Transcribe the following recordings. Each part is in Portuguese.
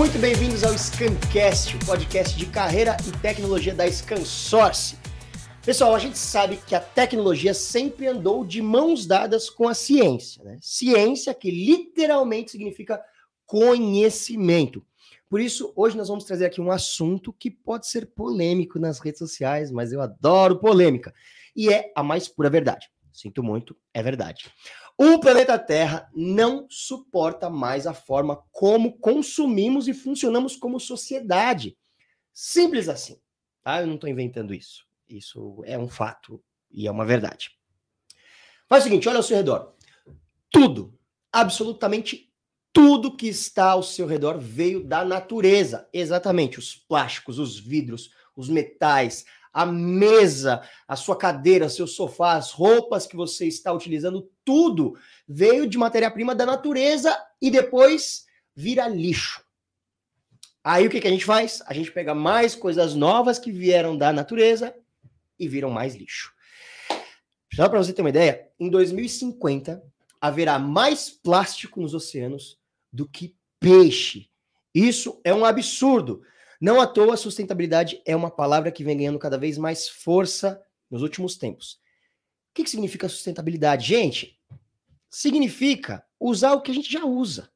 muito bem-vindos ao Scancast, o podcast de carreira e tecnologia da ScanSource. Pessoal, a gente sabe que a tecnologia sempre andou de mãos dadas com a ciência, né? Ciência que literalmente significa conhecimento. Por isso, hoje nós vamos trazer aqui um assunto que pode ser polêmico nas redes sociais, mas eu adoro polêmica. E é a mais pura verdade. Sinto muito, é verdade. O planeta Terra não suporta mais a forma como consumimos e funcionamos como sociedade. Simples assim. Tá? Eu não estou inventando isso. Isso é um fato e é uma verdade. Faz o seguinte, olha ao seu redor. Tudo, absolutamente tudo que está ao seu redor veio da natureza. Exatamente, os plásticos, os vidros, os metais, a mesa, a sua cadeira, seu sofá, as roupas que você está utilizando, tudo veio de matéria-prima da natureza e depois vira lixo. Aí o que, que a gente faz? A gente pega mais coisas novas que vieram da natureza e viram mais lixo. Só para você ter uma ideia, em 2050 haverá mais plástico nos oceanos do que peixe. Isso é um absurdo. Não à toa, sustentabilidade é uma palavra que vem ganhando cada vez mais força nos últimos tempos. O que, que significa sustentabilidade? Gente, significa usar o que a gente já usa,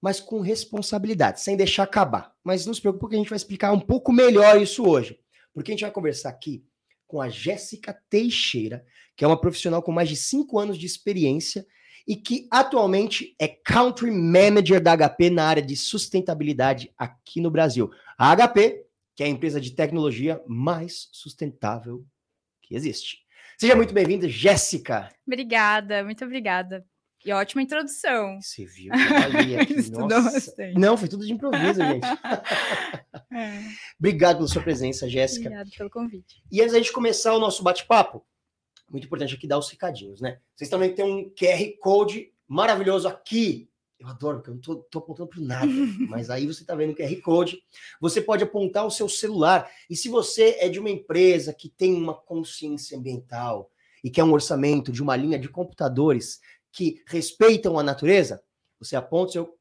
mas com responsabilidade, sem deixar acabar. Mas não se preocupe que a gente vai explicar um pouco melhor isso hoje. Porque a gente vai conversar aqui com a Jéssica Teixeira, que é uma profissional com mais de cinco anos de experiência e que atualmente é Country Manager da HP na área de sustentabilidade aqui no Brasil. A HP, que é a empresa de tecnologia mais sustentável que existe. Seja muito bem-vinda, Jéssica. Obrigada, muito obrigada. E ótima introdução. Você viu? Nossa. Não, foi tudo de improviso, gente. é. Obrigado pela sua presença, Jéssica. Obrigado pelo convite. E antes da gente começar o nosso bate-papo, muito importante aqui dar os recadinhos, né? Vocês também têm um QR Code maravilhoso aqui. Eu adoro, porque eu não tô, tô apontando para nada, mas aí você está vendo o QR Code. Você pode apontar o seu celular. E se você é de uma empresa que tem uma consciência ambiental e quer um orçamento de uma linha de computadores que respeitam a natureza, você aponta seu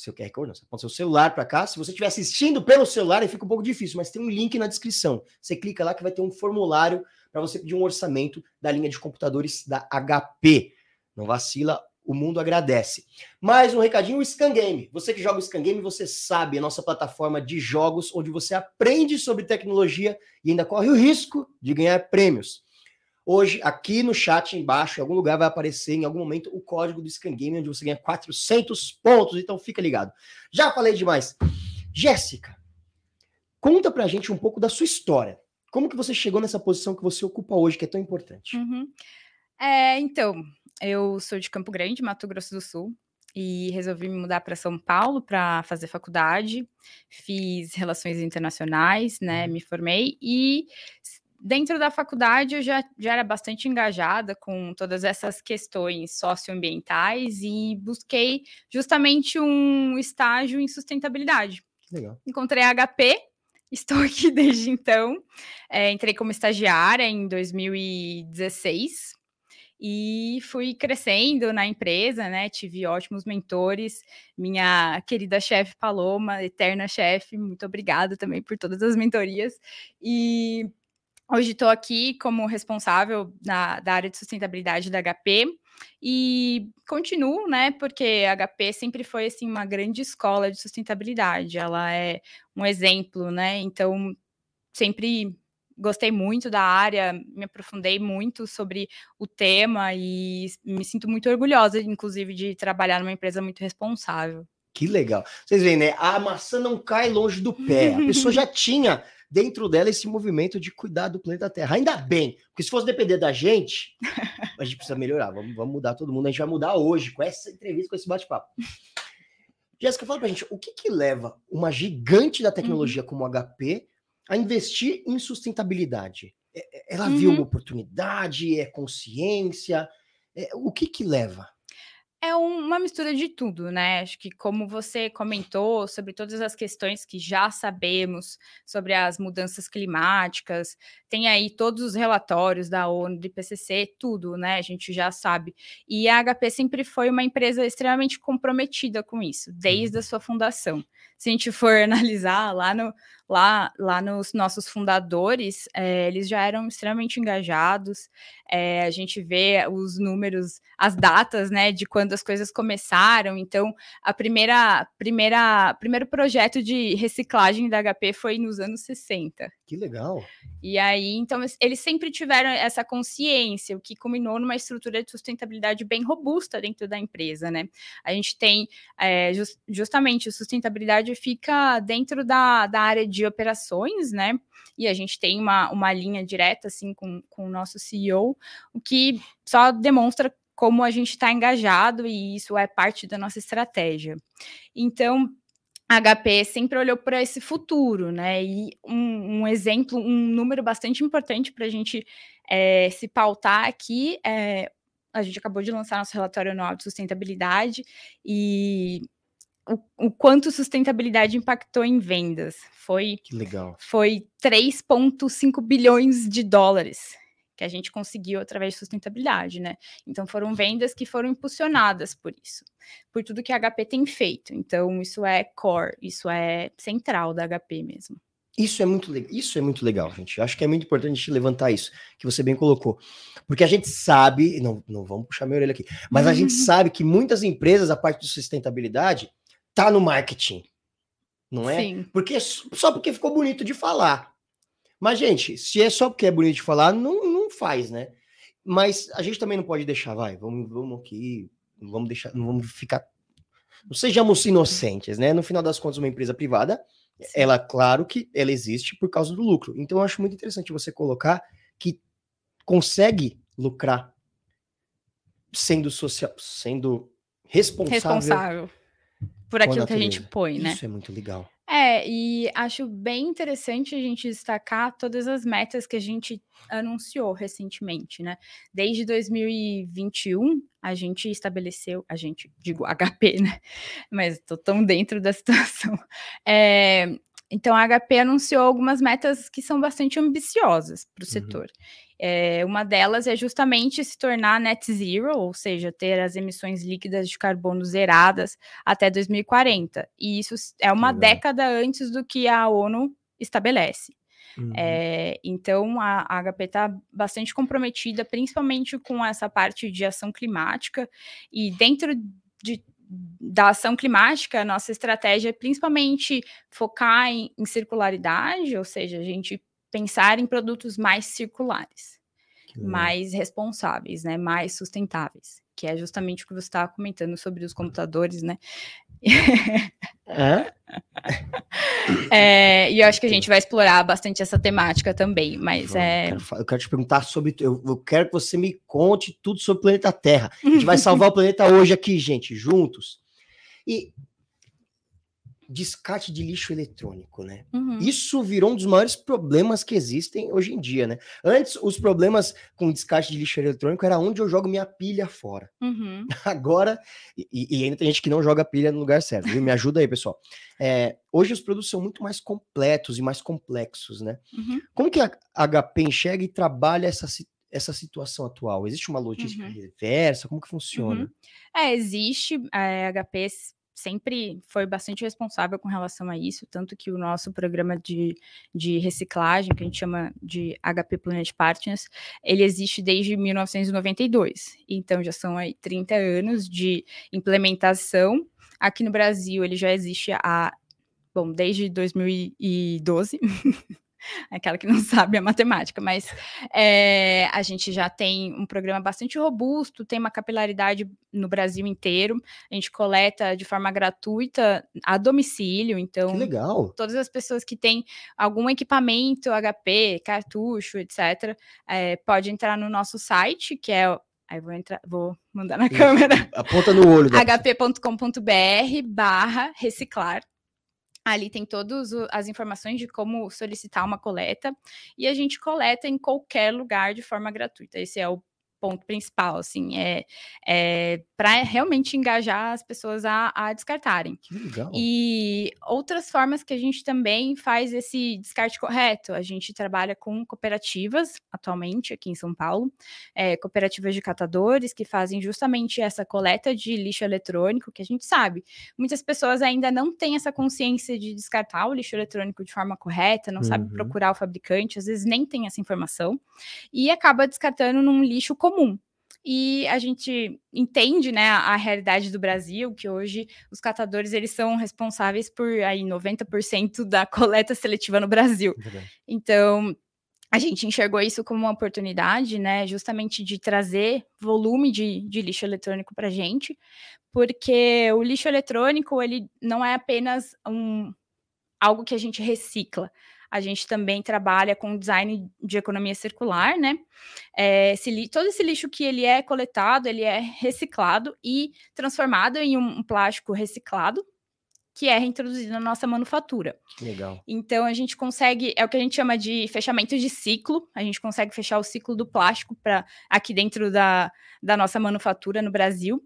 seu QR Code, não, você aponta seu celular para cá. Se você estiver assistindo pelo celular, fica um pouco difícil, mas tem um link na descrição. Você clica lá que vai ter um formulário para você pedir um orçamento da linha de computadores da HP. Não vacila, o mundo agradece. Mais um recadinho, o Scan Game. Você que joga o Scan Game, você sabe, a nossa plataforma de jogos onde você aprende sobre tecnologia e ainda corre o risco de ganhar prêmios. Hoje, aqui no chat embaixo, em algum lugar vai aparecer em algum momento o código do Scan Game, onde você ganha 400 pontos, então fica ligado. Já falei demais. Jéssica, conta pra gente um pouco da sua história. Como que você chegou nessa posição que você ocupa hoje, que é tão importante? Uhum. É, então, eu sou de Campo Grande, Mato Grosso do Sul, e resolvi me mudar para São Paulo para fazer faculdade. Fiz relações internacionais, né? Uhum. Me formei e dentro da faculdade eu já, já era bastante engajada com todas essas questões socioambientais e busquei justamente um estágio em sustentabilidade. Legal. Encontrei a HP Estou aqui desde então. É, entrei como estagiária em 2016 e fui crescendo na empresa, né? Tive ótimos mentores. Minha querida chefe Paloma, eterna chefe, muito obrigada também por todas as mentorias. E hoje estou aqui como responsável na, da área de sustentabilidade da HP e continuo, né? Porque a HP sempre foi assim uma grande escola de sustentabilidade. Ela é um exemplo, né? Então sempre gostei muito da área, me aprofundei muito sobre o tema e me sinto muito orgulhosa, inclusive, de trabalhar numa empresa muito responsável. Que legal. Vocês veem, né? A maçã não cai longe do pé. A pessoa já tinha dentro dela esse movimento de cuidar do planeta Terra. Ainda bem, porque se fosse depender da gente, a gente precisa melhorar. Vamos, vamos mudar todo mundo. A gente vai mudar hoje com essa entrevista, com esse bate-papo. Jéssica, fala pra gente, o que que leva uma gigante da tecnologia uhum. como a HP a investir em sustentabilidade? É, é, ela uhum. viu uma oportunidade, é consciência? É, o que que leva? É uma mistura de tudo, né? Acho que como você comentou sobre todas as questões que já sabemos sobre as mudanças climáticas, tem aí todos os relatórios da ONU, do IPCC, tudo, né? A gente já sabe. E a HP sempre foi uma empresa extremamente comprometida com isso, desde a sua fundação. Se a gente for analisar lá no, lá, lá nos nossos fundadores, é, eles já eram extremamente engajados. É, a gente vê os números, as datas, né, de quando as coisas começaram. Então, a primeira, primeira, primeiro projeto de reciclagem da HP foi nos anos 60. Que legal. E aí, então, eles sempre tiveram essa consciência, o que culminou numa estrutura de sustentabilidade bem robusta dentro da empresa, né? A gente tem é, just, justamente sustentabilidade fica dentro da, da área de operações, né? E a gente tem uma, uma linha direta assim com, com o nosso CEO, o que só demonstra como a gente está engajado e isso é parte da nossa estratégia. Então, a HP sempre olhou para esse futuro, né? E um, um, exemplo, um número bastante importante para a gente é, se pautar aqui é. A gente acabou de lançar nosso relatório anual de sustentabilidade e o, o, quanto sustentabilidade impactou em vendas. Foi, que legal. Foi 3,5 bilhões de dólares que a gente conseguiu através de sustentabilidade, né? Então foram vendas que foram impulsionadas por isso, por tudo que a HP tem feito. Então isso é core, isso é central da HP mesmo. Isso é muito legal. Isso é muito legal, gente. Eu acho que é muito importante a gente levantar isso, que você bem colocou. Porque a gente sabe, não, não vamos puxar minha orelha aqui, mas a gente sabe que muitas empresas, a parte de sustentabilidade, tá no marketing. Não é? Sim. Porque só porque ficou bonito de falar. Mas, gente, se é só porque é bonito de falar, não, não faz, né? Mas a gente também não pode deixar, vai, vamos, vamos aqui, não vamos deixar, não vamos ficar. Não sejamos inocentes, né? No final das contas, uma empresa privada, Sim. ela, claro que ela existe por causa do lucro. Então, eu acho muito interessante você colocar que consegue lucrar sendo social, sendo responsável, responsável por aquilo que a gente põe, né? Isso é muito legal. É, e acho bem interessante a gente destacar todas as metas que a gente anunciou recentemente, né? Desde 2021, a gente estabeleceu, a gente, digo HP, né? Mas estou tão dentro da situação. É, então, a HP anunciou algumas metas que são bastante ambiciosas para o uhum. setor. É, uma delas é justamente se tornar net zero, ou seja, ter as emissões líquidas de carbono zeradas até 2040. E isso é uma década antes do que a ONU estabelece. Uhum. É, então, a, a HP está bastante comprometida, principalmente com essa parte de ação climática, e dentro de, da ação climática, a nossa estratégia é principalmente focar em, em circularidade, ou seja, a gente pensar em produtos mais circulares, mais responsáveis, né, mais sustentáveis, que é justamente o que você estava comentando sobre os computadores, né? É? é, e eu acho que a gente vai explorar bastante essa temática também, mas é. Eu quero, eu quero te perguntar sobre. Eu, eu, quero que você me conte tudo sobre o planeta Terra. A gente vai salvar o planeta hoje aqui, gente, juntos. E descarte de lixo eletrônico, né? Uhum. Isso virou um dos maiores problemas que existem hoje em dia, né? Antes, os problemas com descarte de lixo eletrônico era onde eu jogo minha pilha fora. Uhum. Agora, e, e, ainda tem gente que não joga pilha no lugar certo, viu? Me ajuda aí, pessoal. É, hoje os produtos são muito mais completos e mais complexos, né? Uhum. Como que a HP enxerga e trabalha essa essa situação atual? Existe uma logística uhum. reversa? Como que funciona? Uhum. É, existe. A HP sempre foi bastante responsável com relação a isso, tanto que o nosso programa de, de reciclagem, que a gente chama de HP Planet Partners, ele existe desde 1992. Então já são aí 30 anos de implementação. Aqui no Brasil ele já existe há, bom, desde 2012. aquela que não sabe a matemática, mas é, a gente já tem um programa bastante robusto, tem uma capilaridade no Brasil inteiro, a gente coleta de forma gratuita a domicílio, então que legal. todas as pessoas que têm algum equipamento HP, cartucho, etc., é, pode entrar no nosso site, que é Aí vou entrar, vou mandar na Isso. câmera. Aponta no olho. hp.com.br barra reciclar. Ali tem todas as informações de como solicitar uma coleta e a gente coleta em qualquer lugar de forma gratuita. Esse é o ponto principal, assim, é, é para realmente engajar as pessoas a, a descartarem. Que legal. E outras formas que a gente também faz esse descarte correto. A gente trabalha com cooperativas atualmente aqui em São Paulo, é, cooperativas de catadores que fazem justamente essa coleta de lixo eletrônico, que a gente sabe. Muitas pessoas ainda não têm essa consciência de descartar o lixo eletrônico de forma correta, não uhum. sabe procurar o fabricante, às vezes nem tem essa informação, e acaba descartando num lixo comum. E a gente entende, né, a, a realidade do Brasil, que hoje os catadores eles são responsáveis por aí 90% da coleta seletiva no Brasil. Então, a gente enxergou isso como uma oportunidade, né, justamente de trazer volume de, de lixo eletrônico para a gente, porque o lixo eletrônico ele não é apenas um, algo que a gente recicla, a gente também trabalha com design de economia circular, né? É, esse, todo esse lixo que ele é coletado, ele é reciclado e transformado em um, plástico reciclado, que é reintroduzido na nossa manufatura. Legal. Então a gente consegue, é o que a gente chama de fechamento de ciclo, a gente consegue fechar o ciclo do plástico para aqui dentro da, da nossa manufatura no Brasil.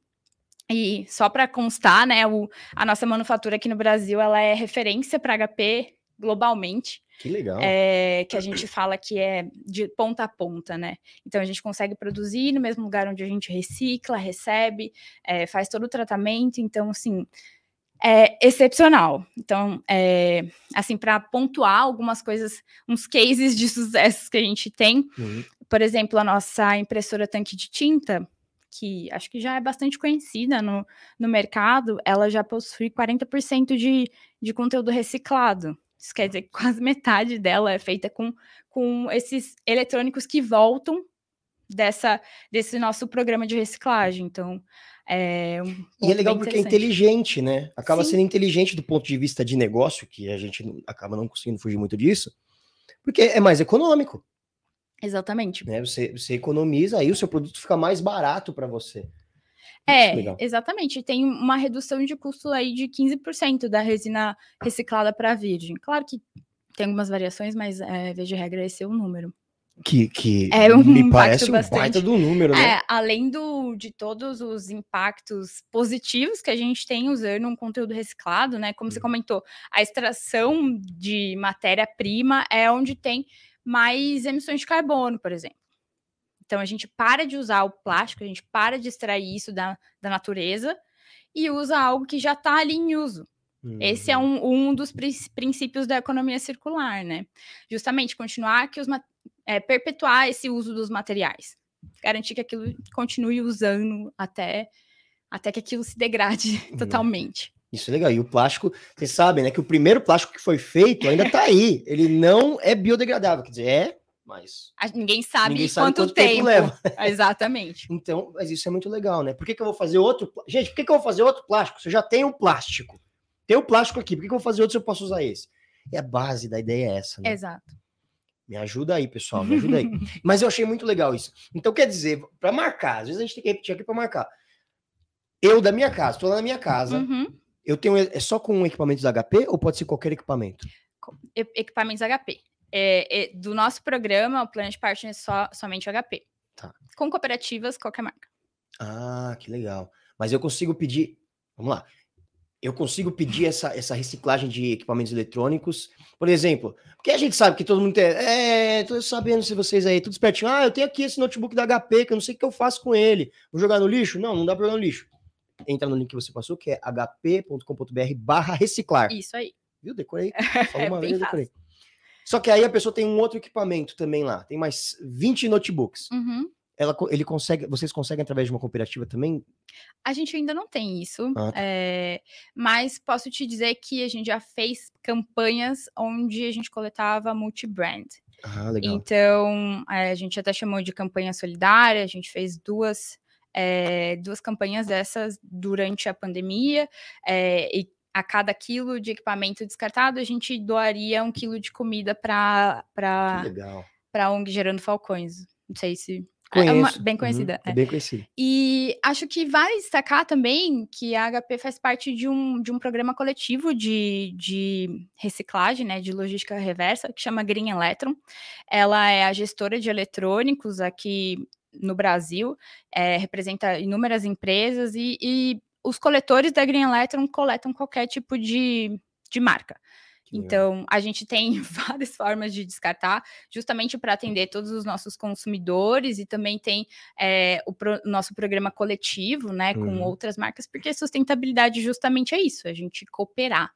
E só para constar, né, o, a nossa manufatura aqui no Brasil, ela é referência para HP globalmente. Que legal. É, que a gente fala que é de ponta a ponta, né? Então a gente consegue produzir no mesmo lugar onde a gente recicla, recebe, é, faz todo o tratamento. Então, assim, é excepcional. Então, é, assim, para pontuar algumas coisas, uns cases de sucessos que a gente tem, uhum. por exemplo, a nossa impressora tanque de tinta, que acho que já é bastante conhecida no, no mercado, ela já possui 40% de, de conteúdo reciclado. Isso quer dizer que quase metade dela é feita com, com esses eletrônicos que voltam dessa, desse nosso programa de reciclagem. Então, é um E é legal porque é inteligente, né? Acaba Sim. sendo inteligente do ponto de vista de negócio, que a gente acaba não conseguindo fugir muito disso, porque é mais econômico. Exatamente. Né? Você, você economiza, aí o seu produto fica mais barato para você. É, exatamente. Tem uma redução de custo aí de 15% da resina reciclada para virgem. Claro que tem algumas variações, mas é, via de regra esse é o número. Que, que é um me parece um baita do número, né? É, além do, de todos os impactos positivos que a gente tem usando um conteúdo reciclado, né? Como você comentou, a extração de matéria-prima é onde tem mais emissões de carbono, por exemplo. Então a gente para de usar o plástico, a gente para de extrair isso da, da natureza e usa algo que já está ali em uso. Uhum. Esse é uhum. um, um dos princípios da economia circular, né? Justamente continuar que os é, perpetuar esse uso dos materiais, garantir que aquilo continue usando até até que aquilo se degrade uhum. totalmente. Isso é legal. E o plástico, vocês sabem, né, que o primeiro plástico que foi feito ainda está aí. Ele não é biodegradável, quer dizer, é mas ninguém sabe, ninguém sabe quanto, quanto, tempo, tempo leva. Exatamente. então, mas isso é muito legal, né? Por que, que eu vou fazer outro? Gente, por que, que eu vou fazer outro plástico? Você já tem um plástico. Tem o um plástico aqui, por que, que eu vou fazer outro se eu posso usar esse? E a base da ideia é essa, né? Exato. Me ajuda aí, pessoal, me ajuda aí. mas eu achei muito legal isso. Então, quer dizer, para marcar, às vezes a gente tem que repetir aqui para marcar. Eu, da minha casa, estou lá na minha casa, uhum. eu tenho. É só com equipamentos HP ou pode ser qualquer equipamento? Equipamentos HP é, é, do nosso programa, o Planet Partner é só, somente HP. Tá. Com cooperativas, qualquer marca. Ah, que legal. Mas eu consigo pedir. Vamos lá. Eu consigo pedir essa, essa reciclagem de equipamentos eletrônicos. Por exemplo, porque a gente sabe que todo mundo tem. É, tô sabendo se vocês aí, tudo espertinho. Ah, eu tenho aqui esse notebook da HP, que eu não sei o que eu faço com ele. Vou jogar no lixo? Não, não dá pra jogar no lixo. Entra no link que você passou, que é hp.com.br barra reciclar. Isso aí. Viu? Decorei. Falou uma é vez, decorei. Só que aí a pessoa tem um outro equipamento também lá. Tem mais 20 notebooks. Uhum. Ela, ele consegue, vocês conseguem através de uma cooperativa também? A gente ainda não tem isso, ah, tá. é, mas posso te dizer que a gente já fez campanhas onde a gente coletava multi-brand. Ah. Então, é, a gente até chamou de campanha solidária, a gente fez duas, é, duas campanhas dessas durante a pandemia, é, e a cada quilo de equipamento descartado, a gente doaria um quilo de comida para a ONG Gerando Falcões. Não sei se. Conheço. É uma, bem conhecida. Uhum, é. bem conhecida. E acho que vale destacar também que a HP faz parte de um, de um programa coletivo de, de reciclagem, né, de logística reversa, que chama Green Electron. Ela é a gestora de eletrônicos aqui no Brasil, é, representa inúmeras empresas e, e, os coletores da Green Electron coletam qualquer tipo de, de marca. Então, a gente tem várias formas de descartar, justamente para atender todos os nossos consumidores, e também tem é, o pro, nosso programa coletivo, né, com uhum. outras marcas, porque sustentabilidade justamente é isso, a gente cooperar.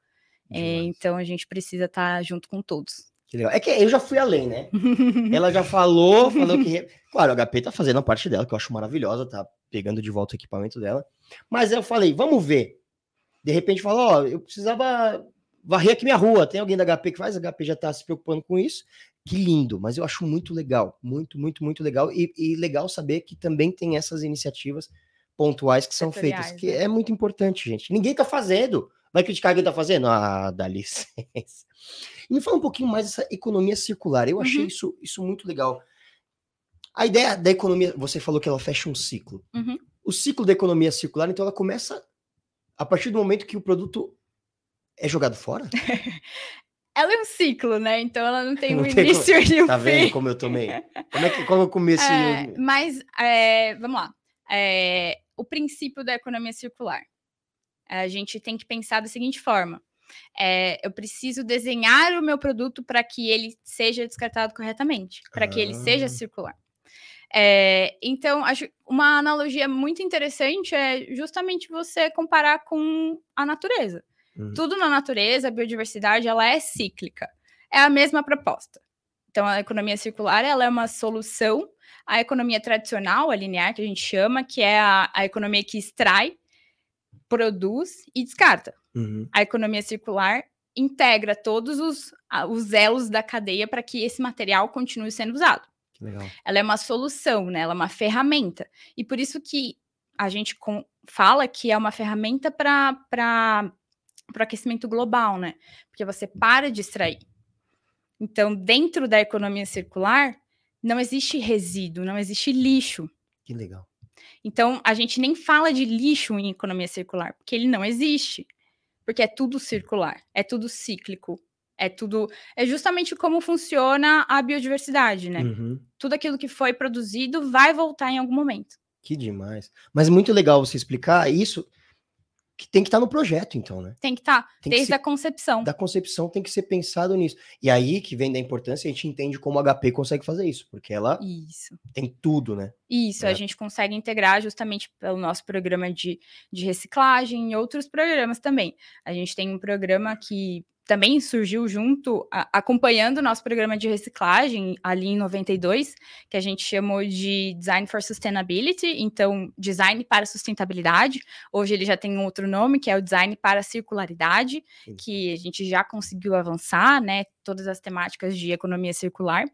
É, então, a gente precisa estar tá junto com todos. Que legal. É que eu já fui além, né? Ela já falou, falou que. Claro, a HP tá fazendo a parte dela, que eu acho maravilhosa, tá pegando de volta o equipamento dela. Mas eu falei, vamos ver. De repente falou, ó, eu precisava varrer aqui minha rua. Tem alguém da HP que faz? A HP já tá se preocupando com isso. Que lindo, mas eu acho muito legal. Muito, muito, muito legal. E, e legal saber que também tem essas iniciativas pontuais que são feitas, que né? é muito importante, gente. Ninguém tá fazendo. Vai criticar quem tá fazendo? Ah, dá licença. E me fala um pouquinho mais dessa economia circular. Eu achei uhum. isso, isso muito legal. A ideia da economia, você falou que ela fecha um ciclo. Uhum. O ciclo da economia circular, então, ela começa a partir do momento que o produto é jogado fora? ela é um ciclo, né? Então ela não tem não um tem início como... e um Tá vendo como eu tomei? Como é que como eu comecei? É, mas é, vamos lá. É, o princípio da economia circular. A gente tem que pensar da seguinte forma: é, eu preciso desenhar o meu produto para que ele seja descartado corretamente, para ah. que ele seja ah. circular. É, então, acho uma analogia muito interessante é justamente você comparar com a natureza. Uhum. Tudo na natureza, a biodiversidade, ela é cíclica. É a mesma proposta. Então, a economia circular ela é uma solução à economia tradicional, a linear, que a gente chama, que é a, a economia que extrai, produz e descarta. Uhum. A economia circular integra todos os, os elos da cadeia para que esse material continue sendo usado. Legal. Ela é uma solução, né? Ela é uma ferramenta. E por isso que a gente com, fala que é uma ferramenta para o aquecimento global, né? Porque você para de extrair. Então, dentro da economia circular, não existe resíduo, não existe lixo. Que legal. Então, a gente nem fala de lixo em economia circular, porque ele não existe porque é tudo circular, é tudo cíclico, é tudo. É justamente como funciona a biodiversidade, né? Uhum. Tudo aquilo que foi produzido vai voltar em algum momento. Que demais. Mas muito legal você explicar isso que tem que estar tá no projeto, então, né? Tem que estar, tá, desde ser, a concepção. Da concepção tem que ser pensado nisso. E aí que vem da importância, a gente entende como a HP consegue fazer isso, porque ela isso. tem tudo, né? Isso, é. a gente consegue integrar justamente pelo nosso programa de, de reciclagem e outros programas também. A gente tem um programa que também surgiu junto, a, acompanhando o nosso programa de reciclagem ali em 92, que a gente chamou de Design for Sustainability, então Design para Sustentabilidade. Hoje ele já tem um outro nome, que é o Design para Circularidade, Sim. que a gente já conseguiu avançar, né? Todas as temáticas de economia circular.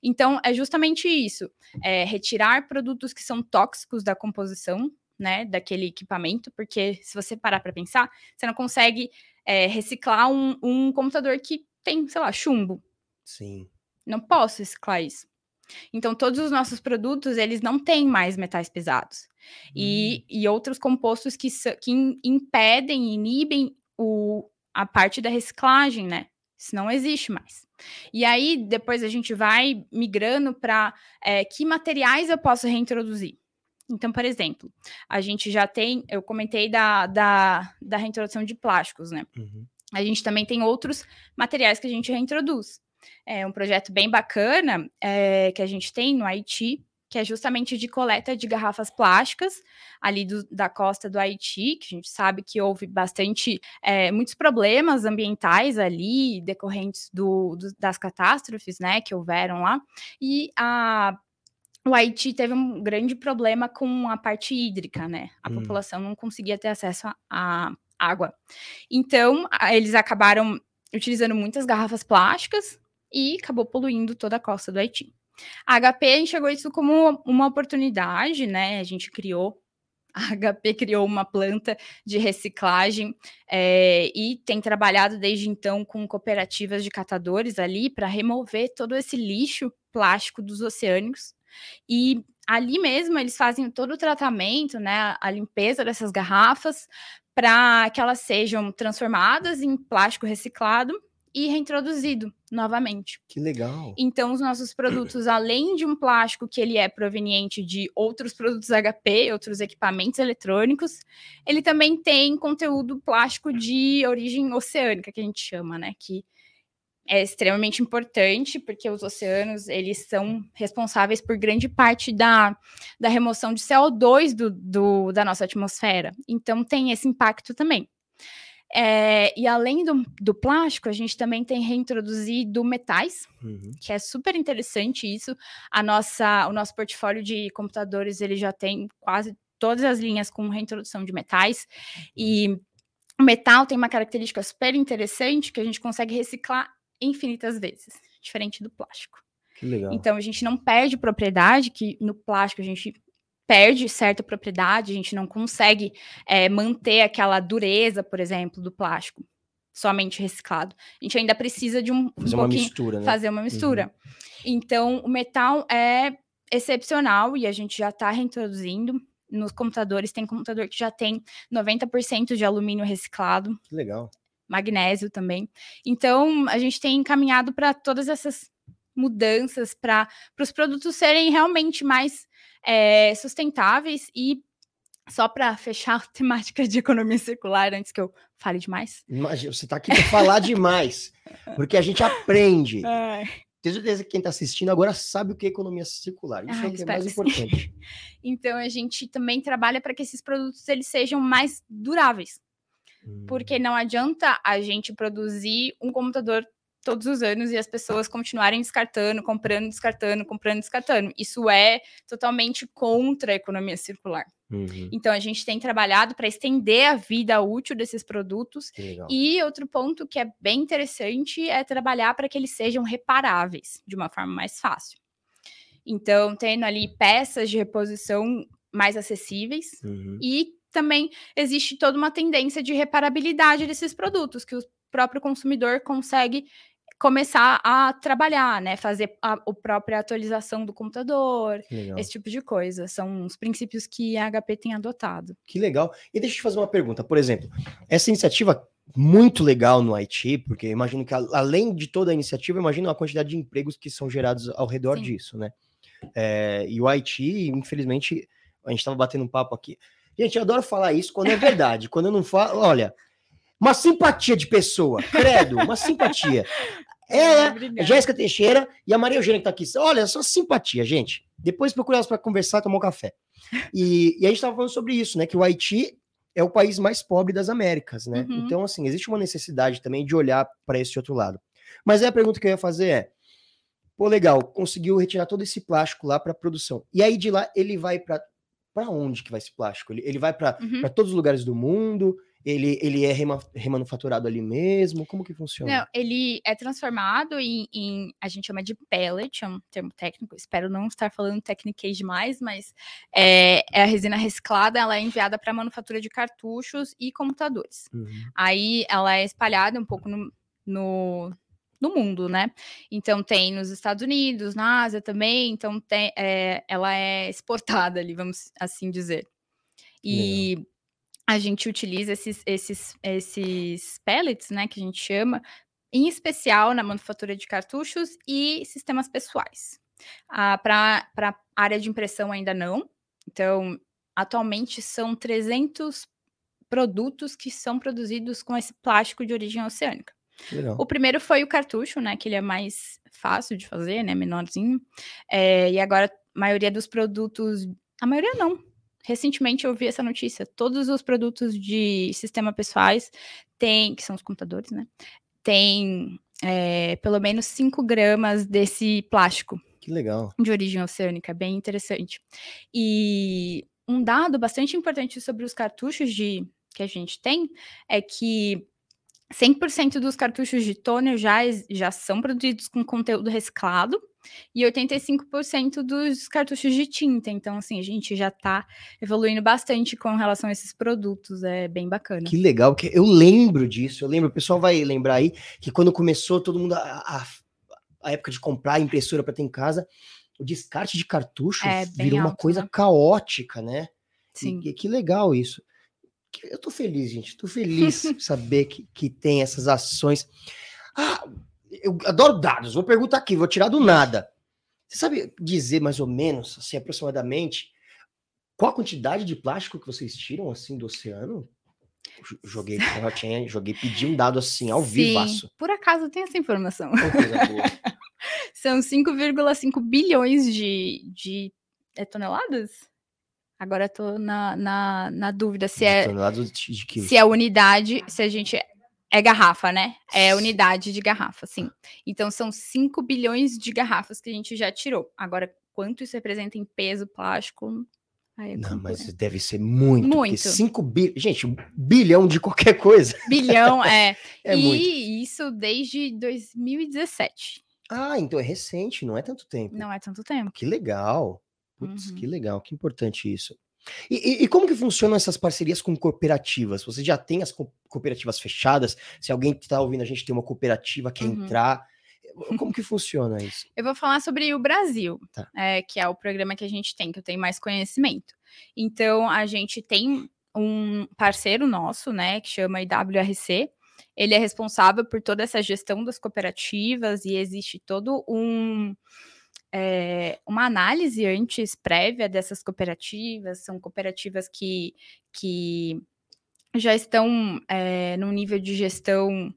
Então, é justamente isso: é retirar produtos que são tóxicos da composição, né, daquele equipamento, porque se você parar para pensar, você não consegue é, reciclar um, um computador que tem, sei lá, chumbo. Sim. Não posso reciclar isso. Então, todos os nossos produtos, eles não têm mais metais pesados. Hum. E, e outros compostos que, que impedem, inibem o, a parte da reciclagem, né? Isso não existe mais. E aí, depois a gente vai migrando para é, que materiais eu posso reintroduzir. Então, por exemplo, a gente já tem, eu comentei da, da, da reintrodução de plásticos, né? Uhum. A gente também tem outros materiais que a gente reintroduz. É um projeto bem bacana é, que a gente tem no Haiti, que é justamente de coleta de garrafas plásticas ali do, da costa do Haiti, que a gente sabe que houve bastante, é, muitos problemas ambientais ali, decorrentes do, do, das catástrofes, né, que houveram lá, e a o Haiti teve um grande problema com a parte hídrica, né? A hum. população não conseguia ter acesso à água. Então, eles acabaram utilizando muitas garrafas plásticas e acabou poluindo toda a costa do Haiti. A HP enxergou isso como uma oportunidade, né? A gente criou a HP criou uma planta de reciclagem é, e tem trabalhado desde então com cooperativas de catadores ali para remover todo esse lixo plástico dos oceânicos e ali mesmo eles fazem todo o tratamento, né, a limpeza dessas garrafas para que elas sejam transformadas em plástico reciclado e reintroduzido novamente. Que legal. Então, os nossos produtos, além de um plástico que ele é proveniente de outros produtos HP, outros equipamentos eletrônicos, ele também tem conteúdo plástico de origem oceânica, que a gente chama, né? Que é extremamente importante, porque os oceanos, eles são responsáveis por grande parte da, da remoção de CO2 do, do, da nossa atmosfera. Então, tem esse impacto também. É, e além do, do, plástico, a gente também tem reintroduzido metais, uhum. que é super interessante isso. A nossa, o nosso portfólio de computadores, ele já tem quase todas as linhas com reintrodução de metais. Uhum. E o metal tem uma característica super interessante, que a gente consegue reciclar infinitas vezes, diferente do plástico. Que legal. Então a gente não perde propriedade, que no plástico a gente perde certa propriedade, a gente não consegue é, manter aquela dureza, por exemplo, do plástico somente reciclado. A gente ainda precisa de um, fazer um uma mistura, né? fazer uma mistura. Uhum. Então o metal é excepcional e a gente já está reintroduzindo nos computadores. Tem computador que já tem 90% de alumínio reciclado. Que legal magnésio também. Então, a gente tem encaminhado para todas essas mudanças para os produtos serem realmente mais é, sustentáveis e só para fechar a temática de economia circular, antes que eu fale demais. Imagina, você está aqui para falar demais, porque a gente aprende. Ai. Tenho certeza que quem está assistindo agora sabe o que é economia circular. Isso Ai, é o que é mais importante. então, a gente também trabalha para que esses produtos eles sejam mais duráveis. Porque hum. não adianta a gente produzir um computador todos os anos e as pessoas continuarem descartando, comprando, descartando, comprando, descartando. Isso é totalmente contra a economia circular. Uhum. Então a gente tem trabalhado para estender a vida útil desses produtos. E outro ponto que é bem interessante é trabalhar para que eles sejam reparáveis de uma forma mais fácil. Então, tendo ali peças de reposição mais acessíveis uhum. e também existe toda uma tendência de reparabilidade desses produtos, que o próprio consumidor consegue começar a trabalhar, né? Fazer a, a própria atualização do computador, legal. esse tipo de coisa. São os princípios que a HP tem adotado. Que legal. E deixa eu te fazer uma pergunta. Por exemplo, essa iniciativa muito legal no Haiti, porque imagino que além de toda a iniciativa, imagino a quantidade de empregos que são gerados ao redor Sim. disso, né? É, e o Haiti, infelizmente, a gente estava batendo um papo aqui. Gente, eu adoro falar isso quando é verdade. quando eu não falo, olha, uma simpatia de pessoa, credo, uma simpatia. É, a Jéssica Teixeira e a Maria Eugênia que tá aqui. Olha, só simpatia, gente. Depois procure elas para conversar, tomar um café. E, e a gente estava falando sobre isso, né? Que o Haiti é o país mais pobre das Américas, né? Uhum. Então, assim, existe uma necessidade também de olhar para esse outro lado. Mas aí a pergunta que eu ia fazer é: pô, legal, conseguiu retirar todo esse plástico lá para produção. E aí de lá ele vai para para onde que vai esse plástico? Ele, ele vai para uhum. todos os lugares do mundo? Ele, ele é rema, remanufaturado ali mesmo? Como que funciona? Não, ele é transformado em, em, a gente chama de pellet, é um termo técnico, espero não estar falando tecniquez demais, mas é, é a resina reciclada, ela é enviada para manufatura de cartuchos e computadores. Uhum. Aí ela é espalhada um pouco no, no, no mundo, né? Então tem nos Estados Unidos, na Ásia também, então tem, é, ela é exportada ali, vamos assim dizer. E Legal. a gente utiliza esses, esses, esses pellets, né, que a gente chama, em especial na manufatura de cartuchos e sistemas pessoais. Ah, Para a área de impressão ainda não. Então, atualmente são 300 produtos que são produzidos com esse plástico de origem oceânica. Legal. O primeiro foi o cartucho, né? Que ele é mais fácil de fazer, né? Menorzinho. É, e agora, a maioria dos produtos. A maioria não. Recentemente eu vi essa notícia. Todos os produtos de sistema pessoais têm, que são os computadores, né? Tem é, pelo menos 5 gramas desse plástico. Que legal. De origem oceânica, bem interessante. E um dado bastante importante sobre os cartuchos de que a gente tem é que 100% dos cartuchos de toner já, já são produzidos com conteúdo reciclado e 85% dos cartuchos de tinta. Então, assim, a gente já está evoluindo bastante com relação a esses produtos. É bem bacana. Que legal, que eu lembro disso. Eu lembro, o pessoal vai lembrar aí que quando começou todo mundo a, a, a época de comprar impressora para ter em casa, o descarte de cartuchos é, virou alto, uma coisa né? caótica, né? Sim. E que legal isso eu tô feliz, gente. Tô feliz saber que, que tem essas ações. Ah, eu adoro dados, vou perguntar aqui, vou tirar do nada. Você sabe dizer mais ou menos, assim, aproximadamente, qual a quantidade de plástico que vocês tiram, assim, do oceano? Joguei, tinha, joguei, pedi um dado assim, ao vivo. Por acaso tem essa informação. São 5,5 bilhões de, de é, toneladas? Agora tô na, na, na dúvida se é. Se é unidade, se a gente. É garrafa, né? É unidade de garrafa, sim. Então são 5 bilhões de garrafas que a gente já tirou. Agora, quanto isso representa em peso plástico? É não, mas deve ser muito. Muito. 5 bilhões. Gente, um bilhão de qualquer coisa. Bilhão, é. é e muito. isso desde 2017. Ah, então é recente, não é tanto tempo. Não é tanto tempo. Que legal. Putz, uhum. que legal, que importante isso. E, e, e, como que funcionam essas parcerias com cooperativas? Você já tem as co cooperativas fechadas? Se alguém que está ouvindo a gente tem uma cooperativa, quer uhum. entrar, como que funciona isso? Eu vou falar sobre o Brasil, tá. é, que é o programa que a gente tem, que eu tenho mais conhecimento. Então, a gente tem um parceiro nosso, né, que chama IWRC. Ele é responsável por toda essa gestão das cooperativas e existe todo um é, uma análise antes prévia dessas cooperativas. São cooperativas que, que já estão é, num nível de gestão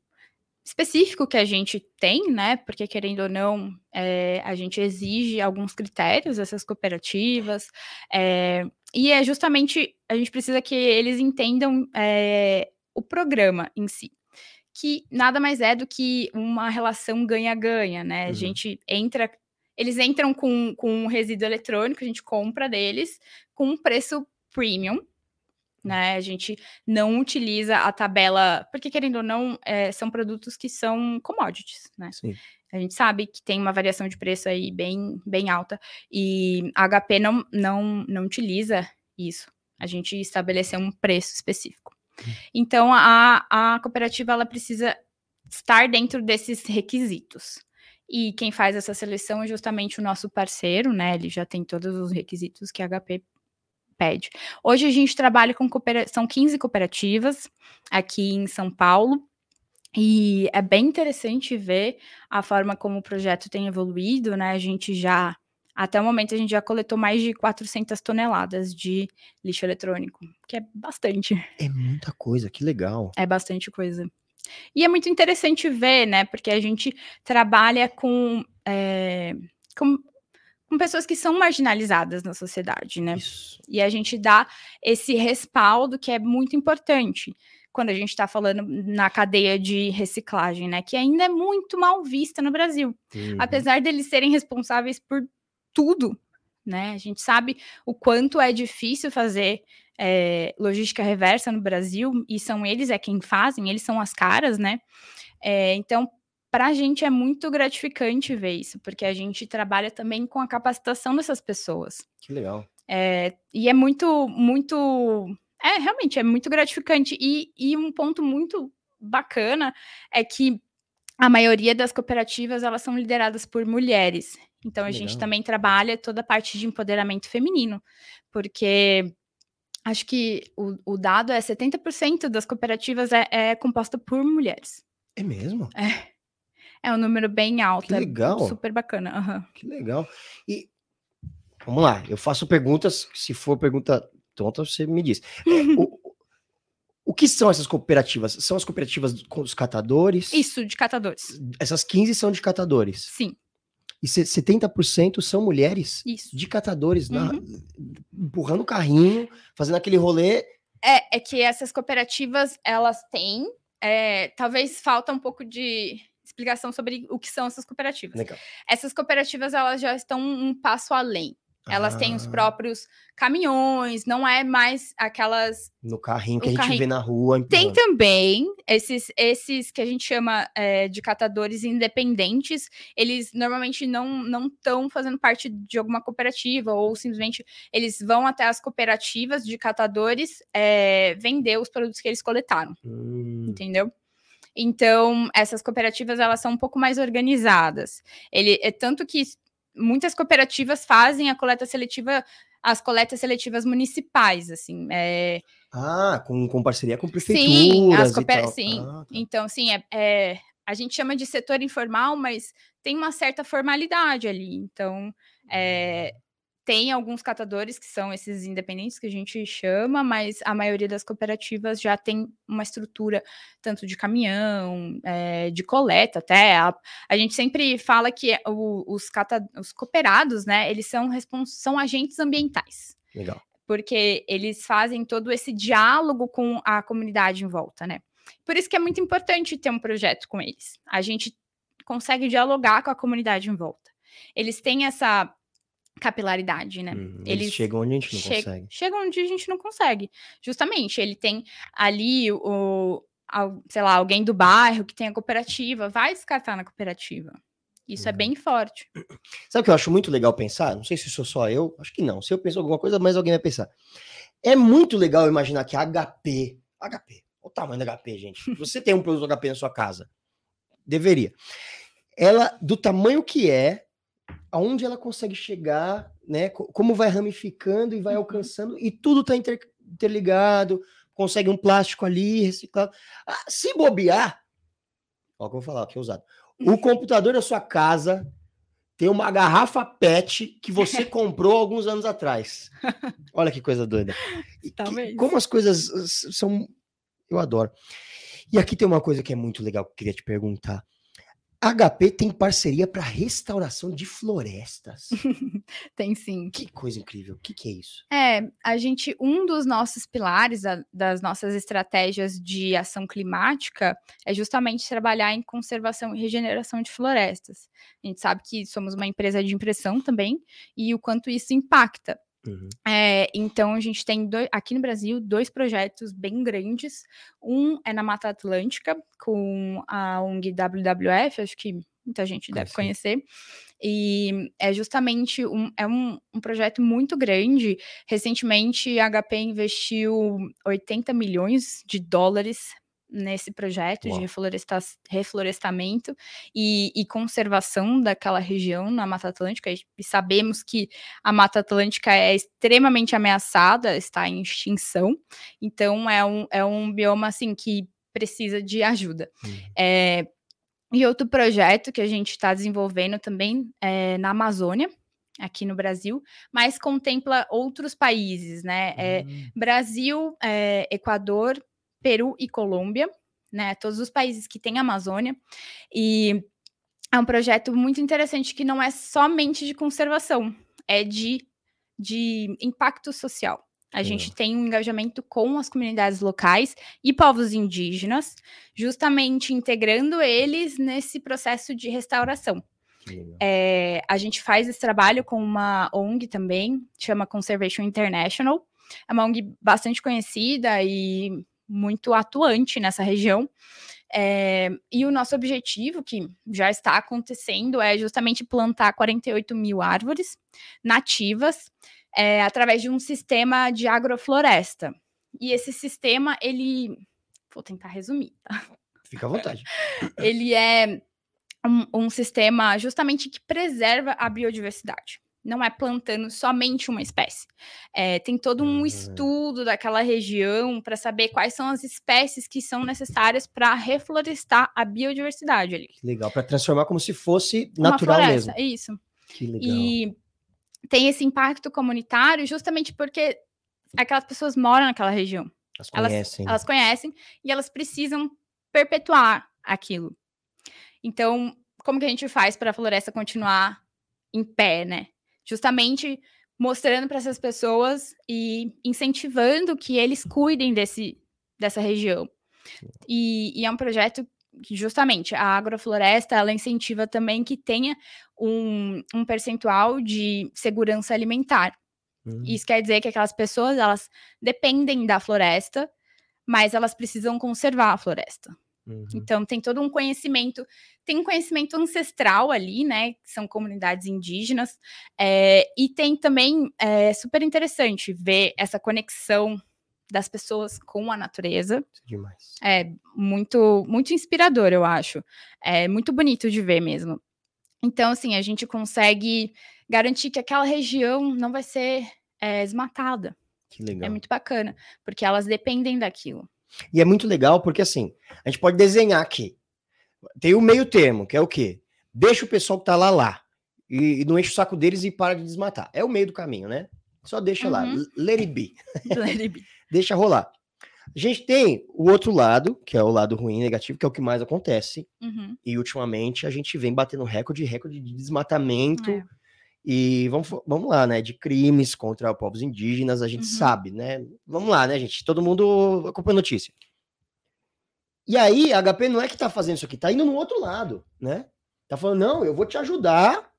específico que a gente tem, né? Porque querendo ou não, é, a gente exige alguns critérios dessas cooperativas, é, e é justamente a gente precisa que eles entendam é, o programa em si. Que nada mais é do que uma relação ganha-ganha, né? Uhum. A gente entra, eles entram com, com um resíduo eletrônico, a gente compra deles com um preço premium, né? A gente não utiliza a tabela, porque querendo ou não, é, são produtos que são commodities, né? Sim. A gente sabe que tem uma variação de preço aí bem, bem alta e a HP não, não, não utiliza isso. A gente estabeleceu um preço específico. Hum. Então, a, a cooperativa ela precisa estar dentro desses requisitos. E quem faz essa seleção é justamente o nosso parceiro, né? Ele já tem todos os requisitos que a HP pede. Hoje a gente trabalha com são 15 cooperativas aqui em São Paulo. E é bem interessante ver a forma como o projeto tem evoluído, né? A gente já, até o momento, a gente já coletou mais de 400 toneladas de lixo eletrônico, que é bastante. É muita coisa, que legal. É bastante coisa. E é muito interessante ver, né? Porque a gente trabalha com, é, com com pessoas que são marginalizadas na sociedade, né? Isso. E a gente dá esse respaldo que é muito importante quando a gente está falando na cadeia de reciclagem, né? Que ainda é muito mal vista no Brasil. Uhum. Apesar deles serem responsáveis por tudo, né? A gente sabe o quanto é difícil fazer é, logística reversa no Brasil, e são eles é quem fazem, eles são as caras, né? É, então, para a gente é muito gratificante ver isso, porque a gente trabalha também com a capacitação dessas pessoas. Que legal. É, e é muito, muito. É, realmente, é muito gratificante. E, e um ponto muito bacana é que a maioria das cooperativas elas são lideradas por mulheres. Então a gente também trabalha toda a parte de empoderamento feminino, porque acho que o, o dado é 70% das cooperativas é, é composta por mulheres. É mesmo? É. É um número bem alto. Que é legal. É super bacana. Uhum. Que legal. E vamos lá, eu faço perguntas. Se for pergunta tonta, você me diz. É, o, o que são essas cooperativas? São as cooperativas com os catadores? Isso, de catadores. Essas 15 são de catadores. Sim. E 70% são mulheres Isso. de catadores, uhum. na, empurrando o carrinho, fazendo aquele rolê. É, é que essas cooperativas, elas têm. É, talvez falta um pouco de explicação sobre o que são essas cooperativas. Legal. Essas cooperativas elas já estão um passo além. Elas ah. têm os ah. próprios caminhões, não é mais aquelas. No carrinho que a gente carrinho. vê na rua. Tem também esses, esses que a gente chama é, de catadores independentes. Eles normalmente não estão fazendo parte de alguma cooperativa, ou simplesmente eles vão até as cooperativas de catadores é, vender os produtos que eles coletaram. Hum. Entendeu? Então, essas cooperativas elas são um pouco mais organizadas. Ele é tanto que muitas cooperativas fazem a coleta seletiva, as coletas seletivas municipais, assim. É... Ah, com, com parceria com prefeituras sim, as cooper... sim. Ah, tá. Então, sim, é, é, a gente chama de setor informal, mas tem uma certa formalidade ali. Então, é, tem alguns catadores que são esses independentes que a gente chama, mas a maioria das cooperativas já tem uma estrutura tanto de caminhão, é, de coleta até. A, a, gente sempre fala que o, os, cata, os cooperados, né, eles são, são agentes ambientais. Legal. Porque eles fazem todo esse diálogo com a comunidade em volta, né? Por isso que é muito importante ter um projeto com eles. A gente consegue dialogar com a comunidade em volta. Eles têm essa capilaridade, né? Uhum, eles, eles, chegam onde a gente não che consegue. Chegam onde a gente não consegue. Justamente, ele tem ali o, sei lá, alguém do bairro que tem a cooperativa, vai descartar na cooperativa. Isso uhum. é bem forte. Sabe o que eu acho muito legal pensar? Não sei se sou só eu, acho que não. Se eu penso alguma coisa, mais alguém vai pensar. É muito legal imaginar que HP, HP, o tamanho da HP, gente. Você tem um produto HP na sua casa. Deveria. Ela, do tamanho que é, aonde ela consegue chegar, né? Como vai ramificando e vai uhum. alcançando, e tudo está inter, interligado, consegue um plástico ali, reciclado. Ah, se bobear, ó, que eu vou falar, que é usado. O computador da sua casa tem uma garrafa PET que você comprou alguns anos atrás. Olha que coisa doida. Que, como as coisas são. Eu adoro. E aqui tem uma coisa que é muito legal que eu queria te perguntar. HP tem parceria para restauração de florestas. tem sim. Que coisa incrível. O que, que, é isso? É, a gente, um dos nossos pilares, a, das nossas estratégias de ação climática, é justamente trabalhar em conservação e regeneração de florestas. A gente sabe que somos uma empresa de impressão também, e o quanto isso impacta. Uhum. É, então, a gente tem dois, aqui no Brasil dois projetos bem grandes. Um é na Mata Atlântica, com a ONG WWF, acho que muita gente deve conhecer. E é justamente um, é um, um projeto muito grande. Recentemente, a HP investiu 80 milhões de dólares nesse projeto Uau. de refloresta reflorestamento e, e, conservação daquela região na Mata Atlântica. E sabemos que a Mata Atlântica é extremamente ameaçada, está em extinção. Então é um, é um bioma assim que precisa de ajuda. Hum. É, e outro projeto que a gente está desenvolvendo também é na Amazônia, aqui no Brasil, mas contempla outros países, né? É, hum. Brasil, é, Equador, Peru e Colômbia, né? Todos os países que têm Amazônia. E é um projeto muito interessante que não é somente de conservação, é de, de impacto social. A gente tem um engajamento com as comunidades locais e povos indígenas, justamente integrando eles nesse processo de restauração. É, a gente faz esse trabalho com uma ONG também, chama Conservation International. É uma ONG bastante conhecida e muito atuante nessa região. É, e o nosso objetivo, que já está acontecendo, é justamente plantar 48 mil árvores nativas é, através de um sistema de agrofloresta. E esse sistema, ele. Vou tentar resumir, tá? Fica à vontade. ele é um, um sistema justamente que preserva a biodiversidade não é plantando somente uma espécie. É, tem todo um ah. estudo daquela região para saber quais são as espécies que são necessárias para reflorestar a biodiversidade ali. Legal, para transformar como se fosse natural floresta, mesmo. Isso. Que legal. E tem esse impacto comunitário justamente porque aquelas pessoas moram naquela região. Elas conhecem. Elas, elas conhecem e elas precisam perpetuar aquilo. Então, como que a gente faz para a floresta continuar em pé, né? Justamente mostrando para essas pessoas e incentivando que eles cuidem desse, dessa região. E, e, é um projeto que, justamente, a agrofloresta, ela incentiva também que tenha um, um percentual de segurança alimentar. Uhum. Isso quer dizer que aquelas pessoas, elas dependem da floresta, mas elas precisam conservar a floresta. Uhum. Então, tem todo um conhecimento, tem um conhecimento ancestral ali, né? Que são comunidades indígenas, é, e tem também, é super interessante ver essa conexão das pessoas com a natureza. Demais. É muito, muito inspirador, eu acho. É muito bonito de ver mesmo. Então, assim, a gente consegue garantir que aquela região não vai ser é, esmatada. Que legal. É muito bacana, porque elas dependem daquilo. E é muito legal porque, assim, a gente pode desenhar aqui. Tem o meio termo, que é o quê? Deixa o pessoal que tá lá lá. E, e não enche o saco deles e para de desmatar. É o meio do caminho, né? Só deixa lá. Uhum. Let it be. Let it be. deixa rolar. A gente tem o outro lado, que é o lado ruim, negativo, que é o que mais acontece. Uhum. E ultimamente a gente vem batendo recorde, recorde de desmatamento. É. E vamos, vamos lá, né? De crimes contra povos indígenas, a gente Uhum. sabe, né? Vamos lá, né, gente? Todo mundo acompanha a notícia. E aí, a HP não é que tá fazendo isso aqui, tá indo no outro lado, né? Tá falando, não, eu vou te ajudar.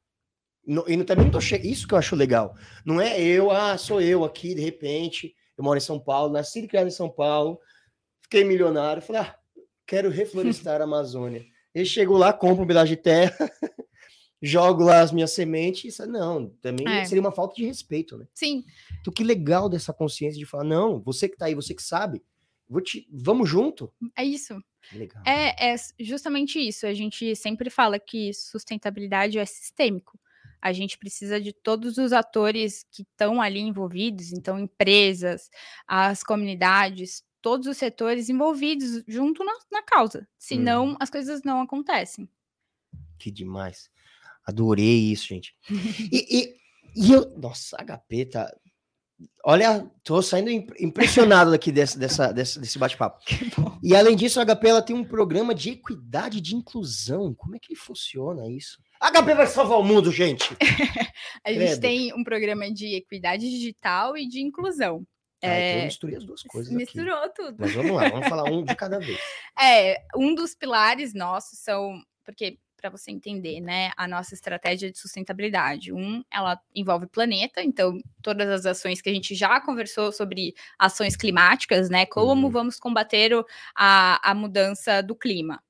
No- E também não tô che... Isso que eu acho legal. Não é eu, ah, sou eu aqui, de repente, eu moro em São Paulo, nasci e criado em São Paulo, fiquei milionário, falei, ah, quero reflorestar a Amazônia. Eu chego lá, compro um pedaço de terra, jogo lá as minhas sementes. Isso, não, também É. seria uma falta de respeito, né? Sim, Então, que legal dessa consciência de falar, não, você que tá aí, você que sabe, vou te... vamos junto. é isso. Legal. É, é justamente isso. A gente sempre fala que sustentabilidade é sistêmico. A gente precisa de todos os atores que estão ali envolvidos, então empresas, as comunidades, todos os setores envolvidos junto na, na causa. Senão as coisas não acontecem. Que demais. Adorei isso, gente. E, e, e eu. Nossa, HP tá. Olha, tô saindo im- impressionado daqui desse, dessa, desse, desse bate-papo. E além disso, a HP ela tem um programa de equidade e de inclusão. Como é que funciona isso? A HP vai salvar o mundo, gente! A gente Credo. tem um programa de equidade digital e de inclusão. Ah, então eu É, misturei as duas coisas aqui. Misturou tudo. Mas vamos lá, vamos falar um de cada vez. É, um dos pilares nossos são, porque para você entender, né, a nossa estratégia de sustentabilidade. Um, ela envolve o planeta, então todas as ações que a gente já conversou sobre ações climáticas, né, como Uhum. vamos combater o- a, a mudança do clima.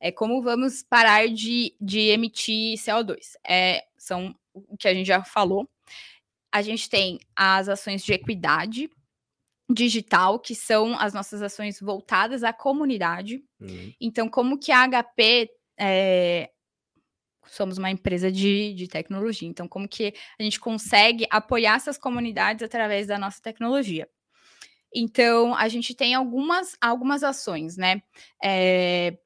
É como vamos parar de, de emitir CO2. É, são o que a gente já falou. A gente tem as ações de equidade digital, que são as nossas ações voltadas à comunidade. Hum, Então, como que a HP é, somos uma empresa de, de tecnologia, então como que a gente consegue apoiar essas comunidades através da nossa tecnologia? Então, a gente tem algumas, algumas ações, né? É,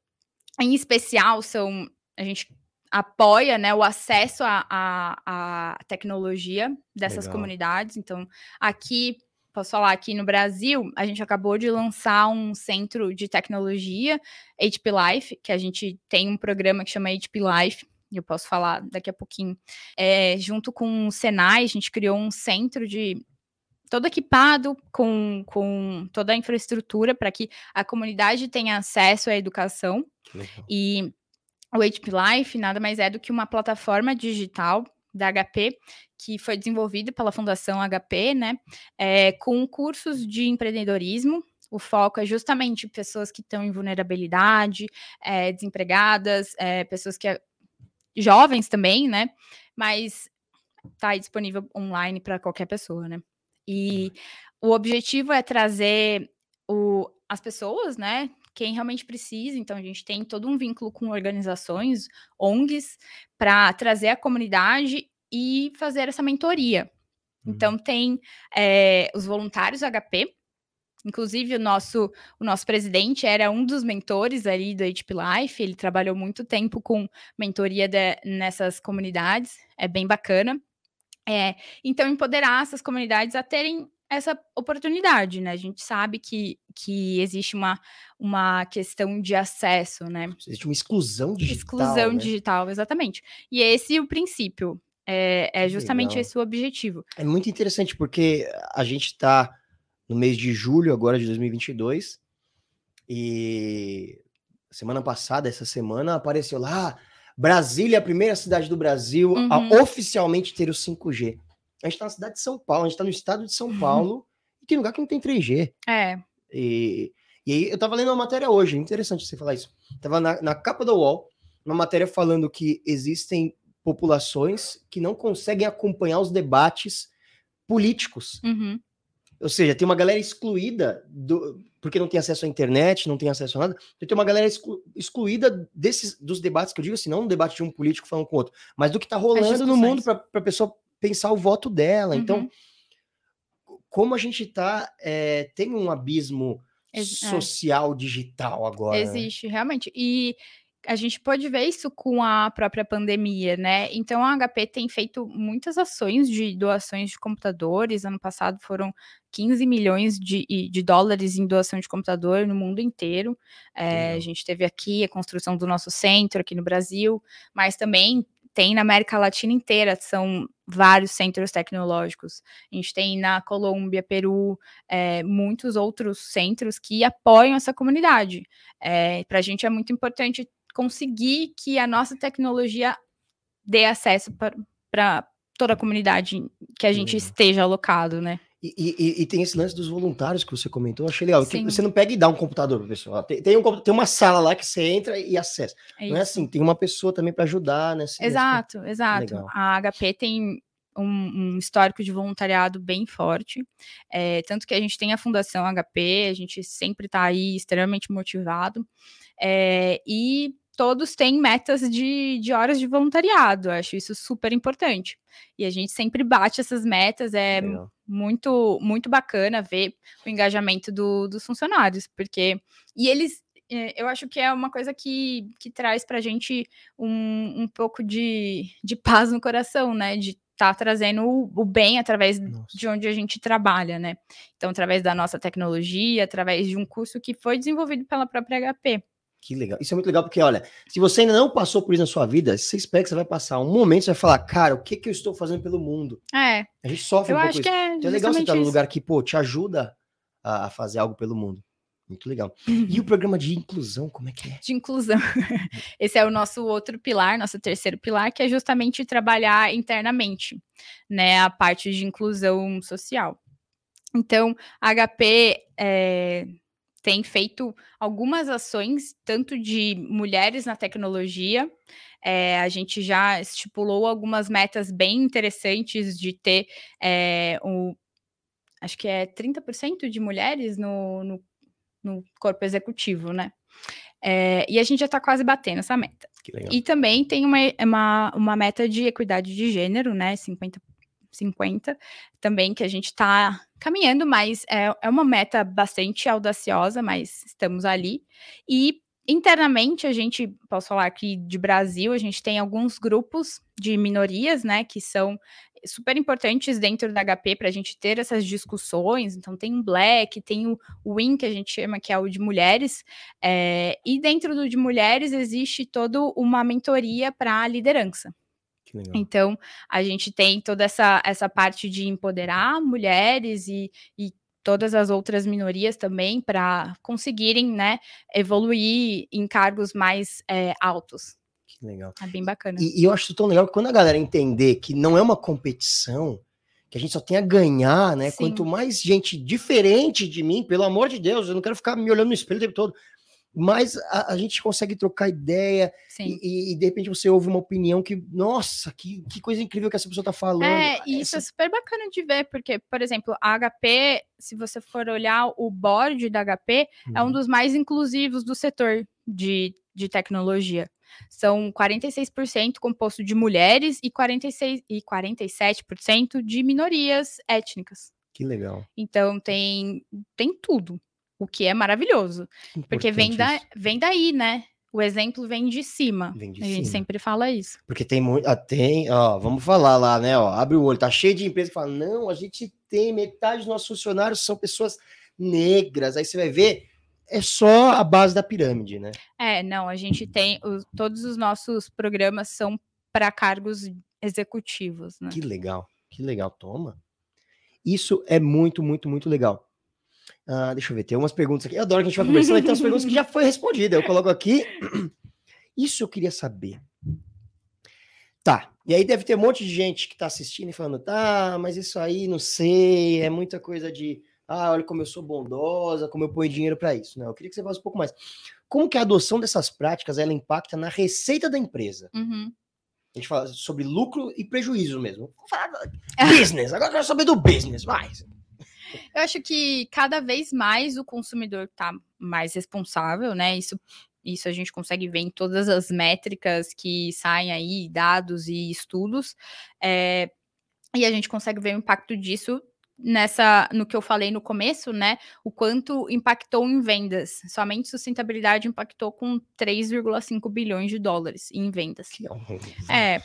em especial, são a gente apoia né, o acesso à, tecnologia dessas Legal. comunidades. Então, aqui, posso falar, aqui no Brasil, a gente acabou de lançar um centro de tecnologia, HP Life, que a gente tem um programa que chama HP Life, eu posso falar daqui a pouquinho. É, junto com o Senai, a gente criou um centro de todo equipado com, com toda a infraestrutura para que a comunidade tenha acesso à educação. legal. E o HP Life nada mais é do que uma plataforma digital da HP que foi desenvolvida pela Fundação HP, né? é, com cursos de empreendedorismo. O foco é justamente pessoas que estão em vulnerabilidade, é, desempregadas, é, pessoas que jovens também, né? Mas está disponível online para qualquer pessoa, né? E o objetivo é trazer o, as pessoas, né? Quem realmente precisa. Então, a gente tem todo um vínculo com organizações, ONGs, para trazer a comunidade e fazer essa mentoria. Então, tem é, os voluntários HP. Inclusive, o nosso, o nosso presidente era um dos mentores ali do HP Life. Ele trabalhou muito tempo com mentoria de, nessas comunidades. É bem bacana. É, então, empoderar essas comunidades a terem essa oportunidade, né? A gente sabe que, que existe uma, uma questão de acesso, né? Existe uma exclusão digital. Exclusão né? digital, exatamente. E esse é o princípio. É, é justamente legal. esse o objetivo. É muito interessante porque a gente está no mês de julho agora de 2022 e semana passada, essa semana, apareceu lá Brasília, é a primeira cidade do Brasil a Uhum. oficialmente ter o 5G. A gente está na cidade de São Paulo, a gente está no estado de São Paulo e tem lugar que não tem 3G. É, E, e aí eu tava lendo uma matéria hoje, interessante você falar isso. Tava na, na capa do UOL, uma matéria falando que existem populações que não conseguem acompanhar os debates políticos. uhum, Ou seja, tem uma galera excluída do, porque não tem acesso à internet, não tem acesso a nada. Então, tem uma galera exclu- excluída desses dos debates que eu digo assim, não um debate de um político falando com outro, mas do que tá rolando no mundo para a pessoa pensar o voto dela. Então, Uhum. como a gente tá, é, tem um abismo Ex- é. social digital agora. né? existe, realmente. E a gente pode ver isso com a própria pandemia, né? Então a HP tem feito muitas ações de doações de computadores. Ano passado foram 15 milhões de, de dólares em doação de computador no mundo inteiro. É, a gente teve aqui a construção do nosso centro aqui no Brasil, mas também tem na América Latina inteira, são vários centros tecnológicos. A gente tem na Colômbia, Peru, é, muitos outros centros que apoiam essa comunidade. É, Para a gente é muito importante conseguir que a nossa tecnologia dê acesso para toda a comunidade que a gente uhum. esteja alocado, né? E, e, e, tem esse lance dos voluntários que você comentou, eu achei legal. você não pega e dá um computador para pessoa. Tem, tem, um, tem uma sala lá que você entra e acessa. É não é assim, tem uma pessoa também para ajudar, né? Exato, nesse... exato. Legal. A HP tem um, um, histórico de voluntariado bem forte. É, tanto que a gente tem a Fundação HP, a gente sempre está aí extremamente motivado. É, e todos têm metas de, de horas de voluntariado. Eu acho isso super importante. E a gente sempre bate essas metas. É Legal. muito, muito bacana ver o engajamento do, dos funcionários, porque. E eles. É, eu acho que é uma coisa que, que traz para a gente um, um pouco de, de paz no coração, né? De estar tá trazendo o, o, bem através Nossa. de onde a gente trabalha, né? Então, através da nossa tecnologia, através de um curso que foi desenvolvido pela própria HP. Que legal. Isso é muito legal porque, olha, se você ainda não passou por isso na sua vida, você espera que você vai passar um momento, você vai falar, cara, o que que eu estou fazendo pelo mundo? É. A gente sofre eu um pouco isso. É, então é legal você estar num lugar que, pô, te ajuda a, a fazer algo pelo mundo. Muito legal. E o programa de inclusão, como é que é? De inclusão. Esse é o nosso outro pilar, nosso terceiro pilar, que é justamente trabalhar internamente, né? A parte de inclusão social. Então, a HP é, tem feito algumas ações, tanto de mulheres na tecnologia. É, a gente já estipulou algumas metas bem interessantes de ter é, um, acho que é 30% de mulheres no, no, no, corpo executivo, né? É, e a gente já está quase batendo essa meta. E também tem uma, uma, uma meta de equidade de gênero, né? 50%. 50 também, que a gente está caminhando, mas é, é uma meta bastante audaciosa, mas estamos ali. E internamente, a gente, posso falar aqui de Brasil, a gente tem alguns grupos de minorias, né, que são super importantes dentro da HP para a gente ter essas discussões. Então, tem o Black, tem o Win, que a gente chama que é o de mulheres, é, e dentro do de mulheres existe toda uma mentoria para liderança. Então, a gente tem toda essa, essa parte de empoderar mulheres e, e todas as outras minorias também para conseguirem né, evoluir em cargos mais é, altos. Que legal. É bem bacana. E, e, eu acho tão legal que quando a galera entender que não é uma competição, que a gente só tem a ganhar, né? Sim. Quanto mais gente diferente de mim, pelo amor de Deus, eu não quero ficar me olhando no espelho o tempo todo mas a, a, gente consegue trocar ideia e, e, de repente você ouve uma opinião que, nossa, que, que coisa incrível que essa pessoa tá falando. É, e isso é super bacana de ver, porque, por exemplo, a HP, se você for olhar o board da HP, é um uhum. dos mais inclusivos do setor de, de tecnologia. São 46% composto de mulheres e, 46, e 47% de minorias étnicas. Que legal. Então tem, tem tudo o que é maravilhoso. Porque vem, da, vem daí, né? O exemplo vem de cima. Vem de a cima. gente sempre fala isso. Porque tem muito. Ah, tem, ó, vamos falar lá, né? Ó, abre o olho, tá cheio de empresas que falam: não, a gente tem metade dos nossos funcionários são pessoas negras. Aí você vai ver, é só a base da pirâmide, né? É, não, a gente tem. Os, todos os nossos programas são para cargos executivos, né? Que legal, que legal. Toma. Isso é muito, muito, muito legal. Uh, deixa eu ver, tem umas perguntas aqui. Eu adoro que a gente vai conversando, tem umas perguntas que já foi respondida. Eu coloco aqui. Isso eu queria saber. Tá. E aí deve ter um monte de gente que está assistindo e falando, tá, mas isso aí não sei, é muita coisa de, ah, olha como eu sou bondosa, como eu ponho dinheiro para isso. Não, eu queria que você falasse um pouco mais. Como que a adoção dessas práticas ela impacta na receita da empresa? Uhum. A gente fala sobre lucro e prejuízo mesmo. Vamos falar business. Agora eu quero saber do business, mais. Eu acho que cada vez mais o consumidor está mais responsável, né? Isso, isso a gente consegue ver em todas as métricas que saem aí, dados e estudos. É, e a gente consegue ver o impacto disso nessa no que eu falei no começo, né? O quanto impactou em vendas. Somente sustentabilidade impactou com 3,5 bilhões de dólares em vendas. É.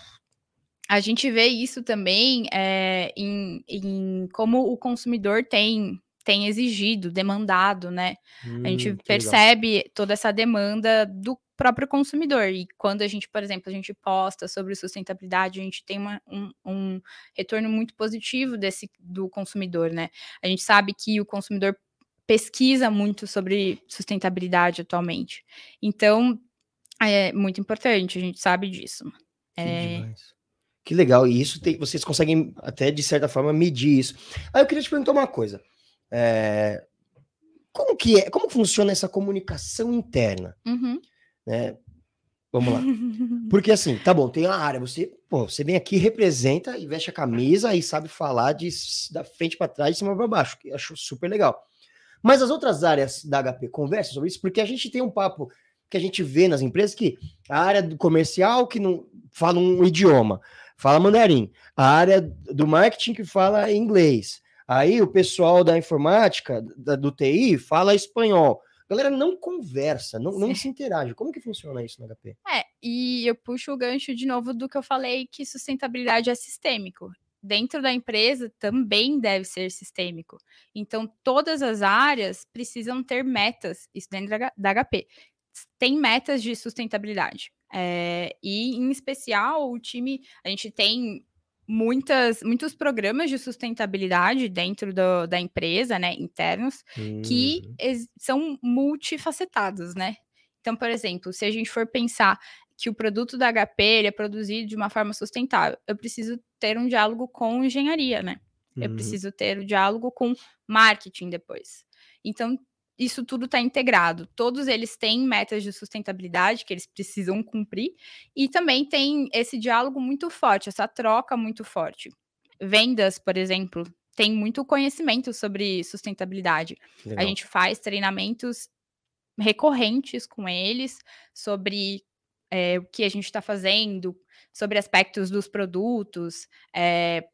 A gente vê isso também é, em, em como o consumidor tem tem exigido, demandado, né? Hum, a gente percebe legal. toda essa demanda do próprio consumidor. E quando a gente, por exemplo, a gente posta sobre sustentabilidade, a gente tem uma, um, um, retorno muito positivo desse do consumidor, né? A gente sabe que o consumidor pesquisa muito sobre sustentabilidade atualmente. Então, é muito importante, a gente sabe disso. É... que legal, e isso tem, vocês conseguem até, de certa forma, medir isso. Aí eu queria te perguntar uma coisa. É, como que é? Como funciona essa comunicação interna? Uhum. Né? Vamos lá. Porque assim, tá bom, tem uma área, você, pô, você vem aqui, representa e veste a camisa e sabe falar de, da frente para trás, de cima para baixo, que acho super legal. Mas as outras áreas da HP conversam sobre isso, porque a gente tem um papo que a gente vê nas empresas que a área do comercial que não fala um idioma, fala mandarim, a área do marketing que fala inglês, Aí o pessoal da informática, da, do TI, fala espanhol. A galera não conversa, não, não se interage. Como que funciona isso no HP? É, e eu puxo o gancho de novo do que eu falei, que sustentabilidade é sistêmico. Dentro da empresa também deve ser sistêmico. Então, todas as áreas precisam ter metas, isso dentro da HP. Tem metas de sustentabilidade. É, e, em especial, o time, a gente tem muitas, muitos programas de sustentabilidade dentro do, da empresa, né, internos, uhum. que são multifacetados, né? Então, por exemplo, se a gente for pensar que o produto da HP é produzido de uma forma sustentável, eu preciso ter um diálogo com engenharia, né? Eu uhum. preciso ter o um diálogo com marketing depois. Então, isso tudo está integrado. Todos eles têm metas de sustentabilidade que eles precisam cumprir e também tem esse diálogo muito forte, essa troca muito forte. Vendas, por exemplo, tem muito conhecimento sobre sustentabilidade. Legal. A gente faz treinamentos recorrentes com eles sobre é, o que a gente está fazendo, sobre aspectos dos produtos, é,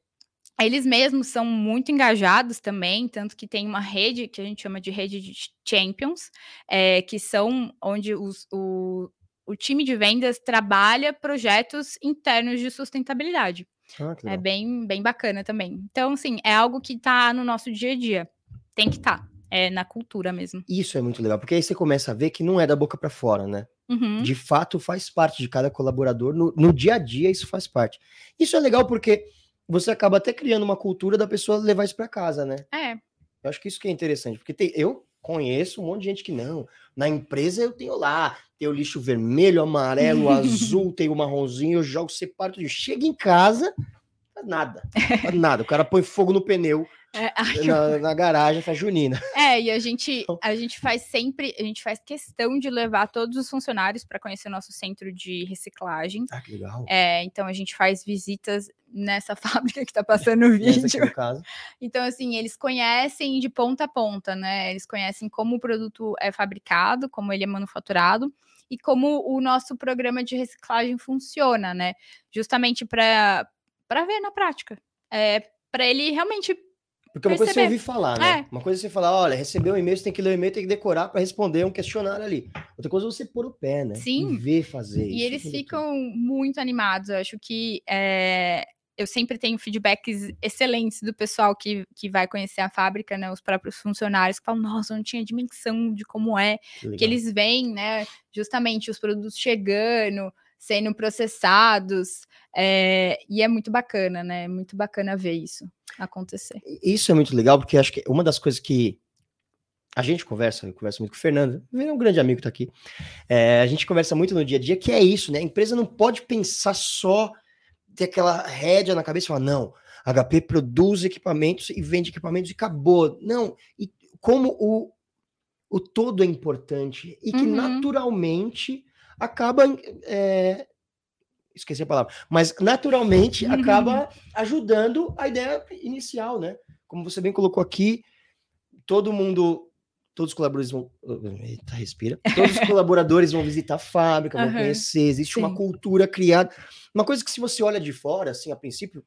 eles mesmos são muito engajados também, tanto que tem uma rede que a gente chama de rede de champions, é, que são onde os, o, o time de vendas trabalha projetos internos de sustentabilidade. Ah, é bem, bem bacana também. Então, assim, é algo que está no nosso dia a dia. Tem que estar. Tá. É na cultura mesmo. Isso é muito legal, porque aí você começa a ver que não é da boca para fora, né? Uhum. De fato, faz parte de cada colaborador. No, no dia a dia, isso faz parte. Isso é legal porque você acaba até criando uma cultura da pessoa levar isso para casa, né? É. Eu acho que isso que é interessante, porque tem, eu conheço um monte de gente que não. Na empresa eu tenho lá, tem o lixo vermelho, amarelo, azul, tem o marronzinho, eu jogo, separo tudo. Chega em casa, nada. nada. O cara põe fogo no pneu é, na, na, garagem, faz junina. É, e a gente, a gente faz sempre, a gente faz questão de levar todos os funcionários para conhecer o nosso centro de reciclagem. Ah, que legal. É, então a gente faz visitas nessa fábrica que está passando o vídeo. Então, assim, eles conhecem de ponta a ponta, né? Eles conhecem como o produto é fabricado, como ele é manufaturado e como o nosso programa de reciclagem funciona, né? Justamente para ver na prática. É, para ele realmente porque uma coisa é você ouvir falar, né? É. Uma coisa é você falar, olha, recebeu um e-mail, você tem que ler o e-mail, tem que decorar para responder um questionário ali. Outra coisa é você pôr o pé, né? Sim. E ver fazer e isso. E eles ficam muito animados. Eu acho que é, eu sempre tenho feedbacks excelentes do pessoal que, que vai conhecer a fábrica, né? Os próprios funcionários que falam, nossa, eu não tinha dimensão de como é. Que, que eles veem, né? Justamente os produtos chegando, sendo processados. É, e é muito bacana, né? É muito bacana ver isso acontecer. Isso é muito legal, porque acho que uma das coisas que a gente conversa, eu converso muito com o Fernando, é um grande amigo que tá aqui. É, a gente conversa muito no dia a dia, que é isso, né? A empresa não pode pensar só ter aquela rédea na cabeça e falar, não, HP produz equipamentos e vende equipamentos e acabou. Não, e como o, o todo é importante e que uhum. naturalmente acaba é, esqueci a palavra, mas naturalmente uhum. acaba ajudando a ideia inicial, né? Como você bem colocou aqui, todo mundo todos os colaboradores vão. Eita, respira. Todos os colaboradores vão visitar a fábrica, vão conhecer, existe uma sim. cultura criada. Uma coisa que, se você olha de fora, assim, a princípio,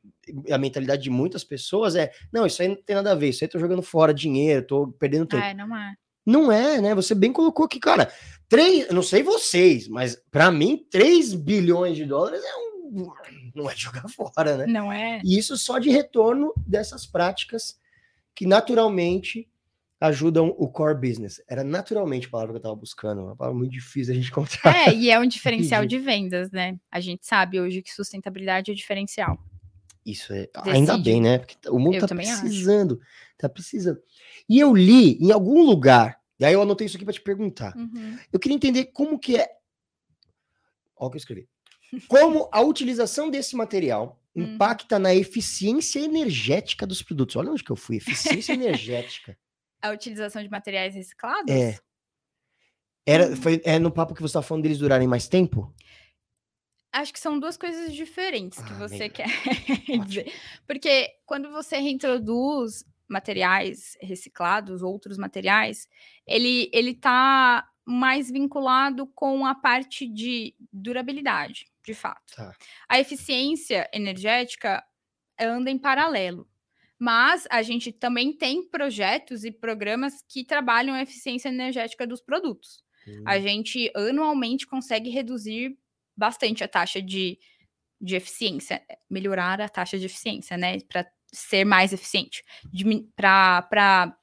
a mentalidade de muitas pessoas é: não, isso aí não tem nada a ver, isso aí eu tô jogando fora dinheiro, tô perdendo tempo. É, não é. Não é, né? Você bem colocou aqui, cara. Três, não sei vocês, mas para mim, 3 bilhões de dólares é um. Não é jogar fora, né? Não é. E isso só de retorno dessas práticas que naturalmente ajudam o core business. Era naturalmente a palavra que eu estava buscando, uma palavra muito difícil a gente encontrar. É, e é um diferencial de vendas, né? A gente sabe hoje que sustentabilidade é diferencial. Isso é. Ainda Decide. bem, né? Porque o mundo tá acho. precisando. Tá precisando. E eu li em algum lugar, e aí eu anotei isso aqui para te perguntar. Uhum. Eu queria entender como que é. Olha o que eu escrevi. Como a utilização desse material Uhum. impacta na eficiência energética dos produtos. Olha onde que eu fui. Eficiência energética. A utilização de materiais reciclados? É. Era, Hum. foi, é no papo que você estava falando deles durarem mais tempo? Acho que são duas coisas diferentes que Ah, você quer dizer. Porque quando você reintroduz materiais reciclados, outros materiais, ele ele tá mais vinculado com a parte de durabilidade, de fato. Tá. A eficiência energética anda em paralelo. Mas a gente também tem projetos e programas que trabalham a eficiência energética dos produtos. A Hum, gente anualmente consegue reduzir bastante a taxa de, de eficiência, melhorar a taxa de eficiência, né? Para ser mais eficiente, para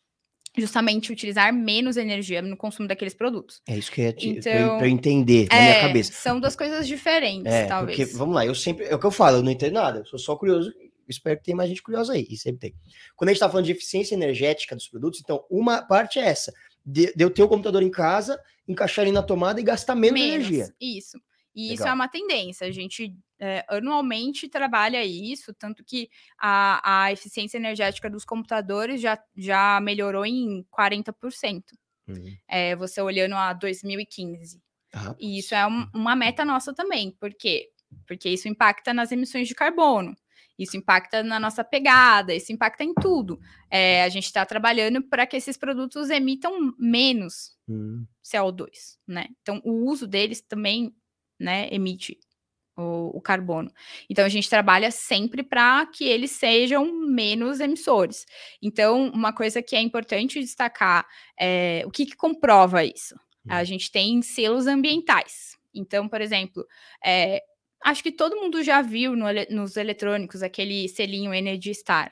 justamente utilizar menos energia no consumo daqueles produtos. É isso que eu- Então, eu entender na minha É, cabeça. são duas coisas diferentes, É, talvez. porque, vamos lá, eu sempre. É o que eu falo, eu não entendo nada, eu sou só curioso. Espero que tenha mais gente curiosa aí, e sempre tem. Quando a gente tá falando de eficiência energética dos produtos, então, uma parte é essa: de, de eu ter o computador em casa, encaixar ele na tomada e gastar menos, energia. Isso. E isso Legal. é uma tendência. A gente é, anualmente trabalha isso, tanto que a, a eficiência energética dos computadores já, já melhorou em 40%. Uhum. É, você olhando a 2015. Ah, E isso é um- uma meta nossa também. Por quê? Porque isso impacta nas emissões de carbono. Isso impacta na nossa pegada, isso impacta em tudo. É, a gente está trabalhando para que esses produtos emitam menos hum, CO2, né? Então, o uso deles também, né, emite o, o carbono. Então, a gente trabalha sempre para que eles sejam menos emissores. Então, uma coisa que é importante destacar é o que, que comprova isso? A Hum. gente tem selos ambientais. Então, por exemplo, é, acho que todo mundo já viu no nos eletrônicos aquele selinho Energy Star,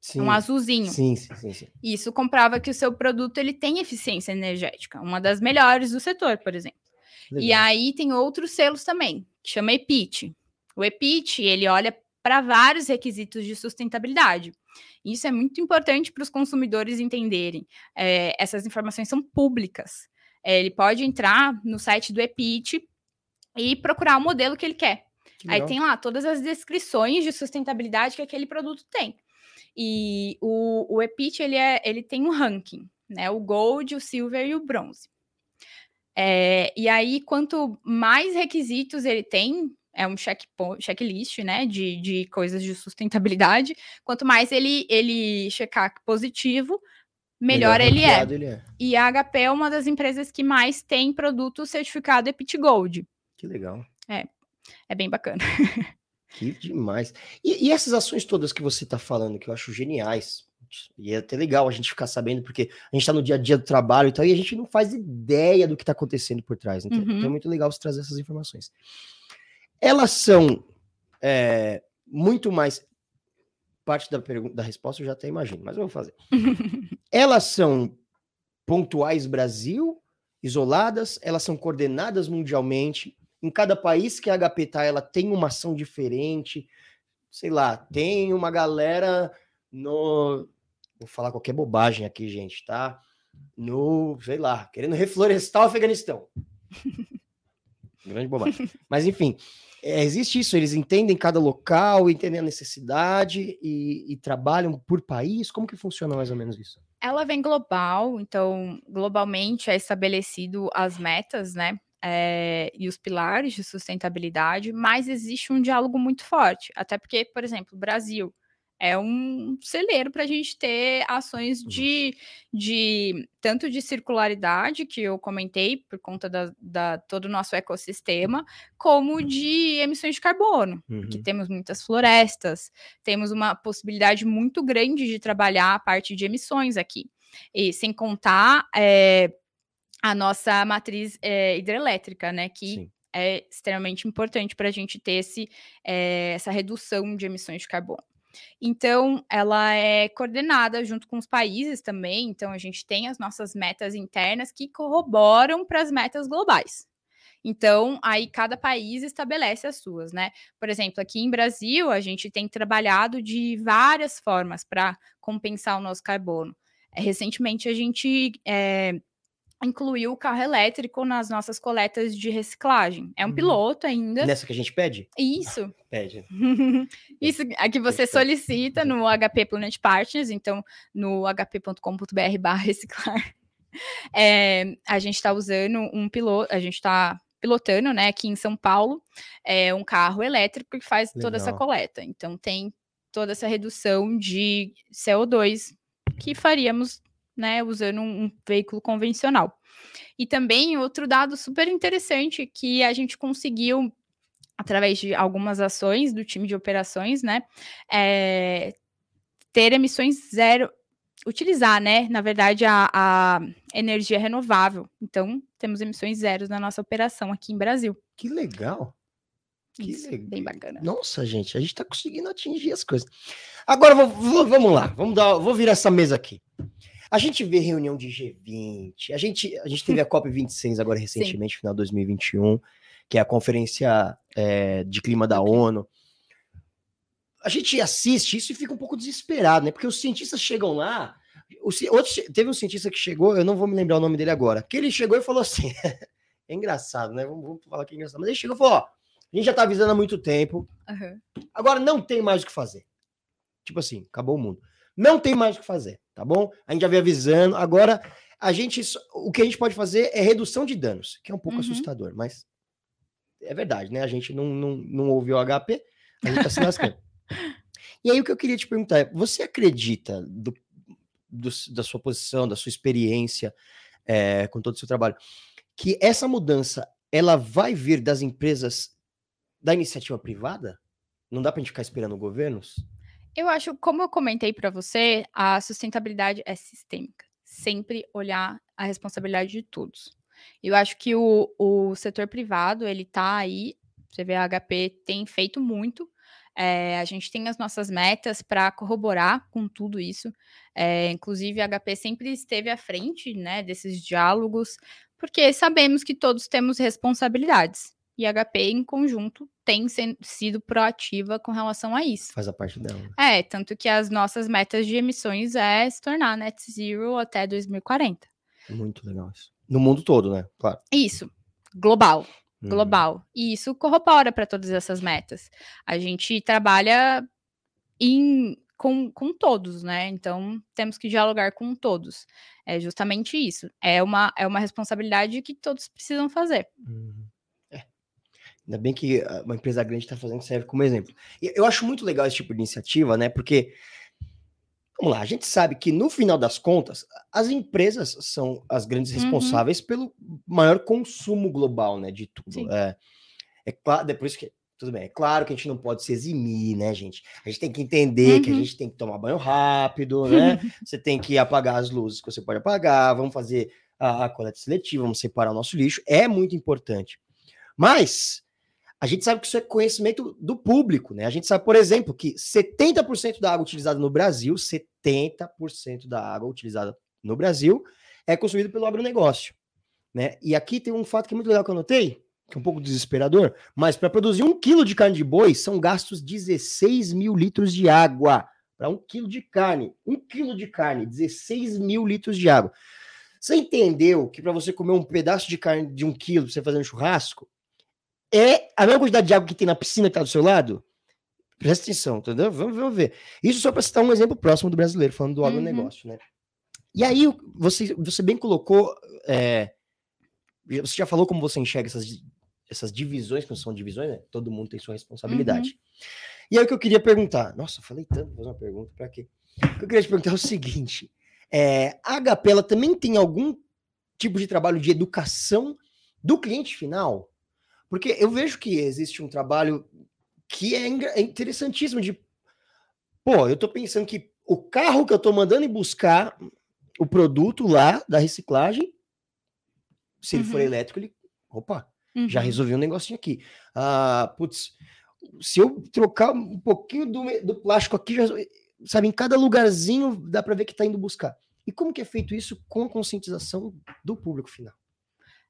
sim, um azulzinho. sim, sim, sim. Isso comprova que o seu produto ele tem eficiência energética, uma das melhores do setor, por exemplo. E Legal. aí tem outros selos também, chama EPIT. O EPIT, ele olha para vários requisitos de sustentabilidade. Isso é muito importante para os consumidores entenderem. É, essas informações são públicas. É, ele pode entrar no site do EPIT e procurar o modelo que ele quer. Que Aí tem lá todas as descrições de sustentabilidade que aquele produto tem. E o, o EPIT, ele, é, ele tem um ranking, né? O Gold, o Silver e o Bronze. É, e aí, quanto mais requisitos ele tem, é um check, checklist, né, de, de coisas de sustentabilidade, quanto mais ele, ele checar positivo, melhor, ele é. ele é. E a HP é uma das empresas que mais tem produto certificado EPIT Gold. Que legal. É bem bacana. Que demais. E, e essas ações todas que você está falando, que eu acho geniais, e é até legal a gente ficar sabendo, porque a gente está no dia a dia do trabalho e tal, e a gente não faz ideia do que está acontecendo por trás. Então, Uhum. então é muito legal você trazer essas informações. Elas são é, muito mais. Parte da, pergunta, da resposta eu já até imagino, mas eu vou fazer. Elas são pontuais Brasil, isoladas, elas são coordenadas mundialmente. Em cada país que a HP tá, ela tem uma ação diferente. Sei lá, tem uma galera no. Vou falar qualquer bobagem aqui, gente, tá? No, sei lá, querendo reflorestar o Afeganistão. Grande bobagem. Mas enfim, é, existe isso, eles entendem cada local, entendem a necessidade e, e trabalham por país. Como que funciona mais ou menos isso? Ela vem global, então globalmente é estabelecido as metas, né? eh, e os pilares de sustentabilidade, mas existe um diálogo muito forte. Até porque, por exemplo, o Brasil é um celeiro para a gente ter ações Uhum. de, de tanto de circularidade, que eu comentei, por conta da, da todo o nosso ecossistema, como de emissões de carbono, porque Uhum. temos muitas florestas, temos uma possibilidade muito grande de trabalhar a parte de emissões aqui. E sem contar é, a nossa matriz é, hidrelétrica, né? Que Sim. é extremamente importante para a gente ter esse, é, essa redução de emissões de carbono. Então, ela é coordenada junto com os países também. Então, a gente tem as nossas metas internas que corroboram para as metas globais. Então, aí cada país estabelece as suas, né? Por exemplo, aqui em Brasil, a gente tem trabalhado de várias formas para compensar o nosso carbono. É, recentemente, a gente é, incluiu o carro elétrico nas nossas coletas de reciclagem. É um Uhum. piloto ainda. Nessa que a gente pede? Isso. Pede. Isso é que você solicita no HP Planet Partners, então no hp.com.br barra reciclar. É, a gente está usando um piloto, a gente está pilotando, né, aqui em São Paulo, é um carro elétrico que faz toda essa Legal. coleta. Então tem toda essa redução de CO2 que faríamos, né, usando um, um veículo convencional. E também outro dado super interessante que a gente conseguiu através de algumas ações do time de operações, né, é, ter emissões zero, utilizar, né, na verdade, a, a energia renovável. Então, temos emissões zeros na nossa operação aqui em Brasil. Que legal. Que Isso, legal. bem bacana. Nossa, gente, a gente tá conseguindo atingir as coisas. Agora, vou- vou- vamos lá, vamos dar, vou virar essa mesa aqui. A gente vê reunião de G20, a gente, a gente teve a COP26 agora recentemente, final de 2021, que é a conferência é, de clima da ONU. A gente assiste isso e fica um pouco desesperado, né? Porque os cientistas chegam lá. O, outro, teve um cientista que chegou, eu não vou me lembrar o nome dele agora, que ele chegou e falou assim: é engraçado, né? Vamos, vamos falar que é engraçado. Mas ele chegou e falou: ó, a gente já tá avisando há muito tempo, Aham. Agora não tem mais o que fazer. Tipo assim, acabou o mundo. Não tem mais o que fazer, tá bom? A gente já veio avisando. Agora, a gente. O que a gente pode fazer é redução de danos, que é um pouco Uhum. assustador, mas é verdade, né? A gente não, não, não ouviu o HP, a gente tá se lascando. e aí, o que eu queria te perguntar é: você acredita, do, do- da sua posição, da sua experiência é, com todo o seu trabalho, que essa mudança ela vai vir das empresas da iniciativa privada? Não dá pra gente ficar esperando governos? Eu acho, como eu comentei para você, a sustentabilidade é sistêmica. Sempre olhar a responsabilidade de todos. Eu acho que o, o setor privado, ele tá aí, você vê a HP tem feito muito. é, a gente tem as nossas metas para corroborar com tudo isso. é, inclusive, a HP sempre esteve à frente né, desses diálogos, porque sabemos que todos temos responsabilidades. E a HP, em conjunto, tem sido proativa com relação a isso. Faz a parte dela. É, tanto que as nossas metas de emissões é se tornar net zero até 2040. Muito legal isso. No mundo todo, né? Claro. Isso, global, Uhum. global. E isso corrobora para todas essas metas. A gente trabalha em, com, com todos, né? Então temos que dialogar com todos. É justamente isso. É uma, é uma responsabilidade que todos precisam fazer. Uhum. Ainda bem que ah, uma empresa grande está fazendo serve como exemplo. E eu acho muito legal esse tipo de iniciativa, né? Porque, vamos lá, a gente sabe que no final das contas, as empresas são as grandes Uhum. responsáveis pelo maior consumo global, né? De tudo. É, é claro, é por isso que. Tudo bem, é claro que a gente não pode se eximir, né, gente? A gente tem que entender que a Uhum. gente tem que tomar banho rápido, né? Você tem que apagar as luzes que você pode apagar, vamos fazer a, a coleta seletiva, vamos separar o nosso lixo, é muito importante. Mas a gente sabe que isso é conhecimento do público, né? A gente sabe, por exemplo, que 70% da água utilizada no Brasil, 70% da água utilizada no Brasil é consumida pelo agronegócio, né? E aqui tem um fato que é muito legal que eu anotei, que é um pouco desesperador, mas para produzir um quilo de carne de boi são gastos 16 mil litros de água para um quilo de carne. Um quilo de carne, 16 mil litros de água. Você entendeu que para você comer um pedaço de carne de um quilo, você fazer um churrasco, é a mesma quantidade de água que tem na piscina que tá do seu lado? Presta atenção, entendeu? Vamos, vamos ver. Isso só para citar um exemplo próximo do brasileiro, falando do Uhum. agronegócio, né? E aí, você, você bem colocou. é, você já falou como você enxerga essas, essas divisões, que não são divisões, né? Todo mundo tem sua responsabilidade. E aí o que eu queria perguntar, nossa, falei tanto, vou fazer uma pergunta, para quê? O que eu queria te perguntar é o seguinte, é, a HP, também tem algum tipo de trabalho de educação do cliente final? Porque eu vejo que existe um trabalho que é, é interessantíssimo de, pô, eu tô pensando que o carro que eu tô mandando ir buscar o produto lá da reciclagem, se ele for uhum. elétrico, ele, opa, uhum. já resolvi um negocinho aqui. Ah, putz, se eu trocar um pouquinho do, do plástico aqui, já, sabe, em cada lugarzinho dá para ver que tá indo buscar. E como que é feito isso com a conscientização do público final?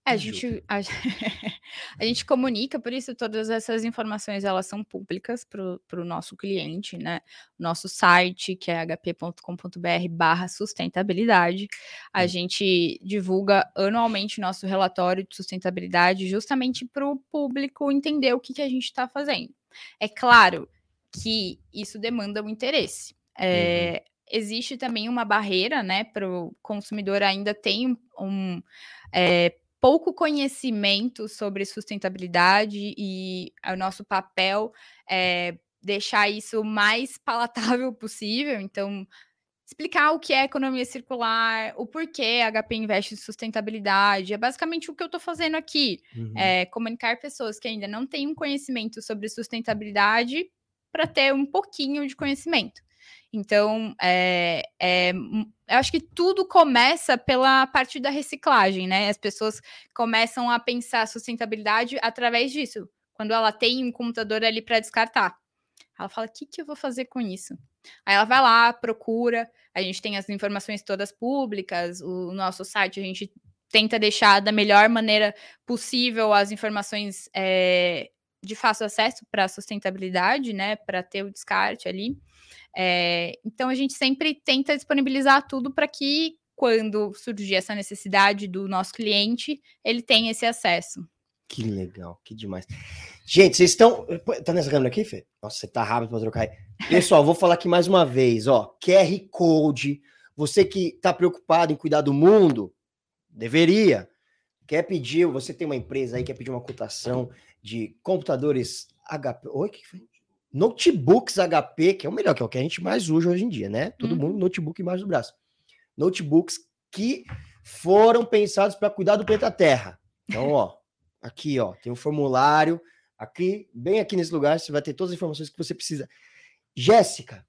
É, a gente, a, a, gente comunica, por isso todas essas informações elas são públicas para o nosso cliente, né? Nosso site, que é hp.com.br barra sustentabilidade. A hum. gente divulga anualmente nosso relatório de sustentabilidade justamente para o público entender o que, que a gente está fazendo. É claro que isso demanda um interesse. É, uhum. Existe também uma barreira, né, para o consumidor ainda tem um, é, pouco conhecimento sobre sustentabilidade e o nosso papel é deixar isso mais palatável possível. Então, explicar o que é economia circular, o porquê a HP investe em sustentabilidade. É basicamente o que eu estou fazendo aqui. Uhum. É comunicar pessoas que ainda não têm um conhecimento sobre sustentabilidade para ter um pouquinho de conhecimento. Então, é, é, eu acho que tudo começa pela parte da reciclagem, né? As pessoas começam a pensar sustentabilidade através disso. Quando ela tem um computador ali para descartar. Ela fala: o que, que eu vou fazer com isso? Aí ela vai lá, procura. A gente tem as informações todas públicas. O nosso site a gente tenta deixar da melhor maneira possível as informações é, de fácil acesso para a sustentabilidade, né? Para ter o descarte ali. É, então a gente sempre tenta disponibilizar tudo para que quando surgir essa necessidade do nosso cliente, ele tenha esse acesso. Que legal, que demais. Gente, vocês estão. Tá nessa câmera aqui, Fê? Nossa, você tá rápido para trocar. Pessoal, vou falar aqui mais uma vez, ó. QR Code. Você que tá preocupado em cuidar do mundo, deveria. Quer pedir, você tem uma empresa aí, quer pedir uma cotação de computadores HP. Oi, o que foi? Notebooks HP, que é o melhor, que é o que a gente mais usa hoje em dia, né? Todo uhum. mundo notebook embaixo do braço. Notebooks que foram pensados para cuidar do planeta Terra. Então, ó, aqui, ó, tem um formulário. Aqui, bem aqui nesse lugar, você vai ter todas as informações que você precisa. Jéssica,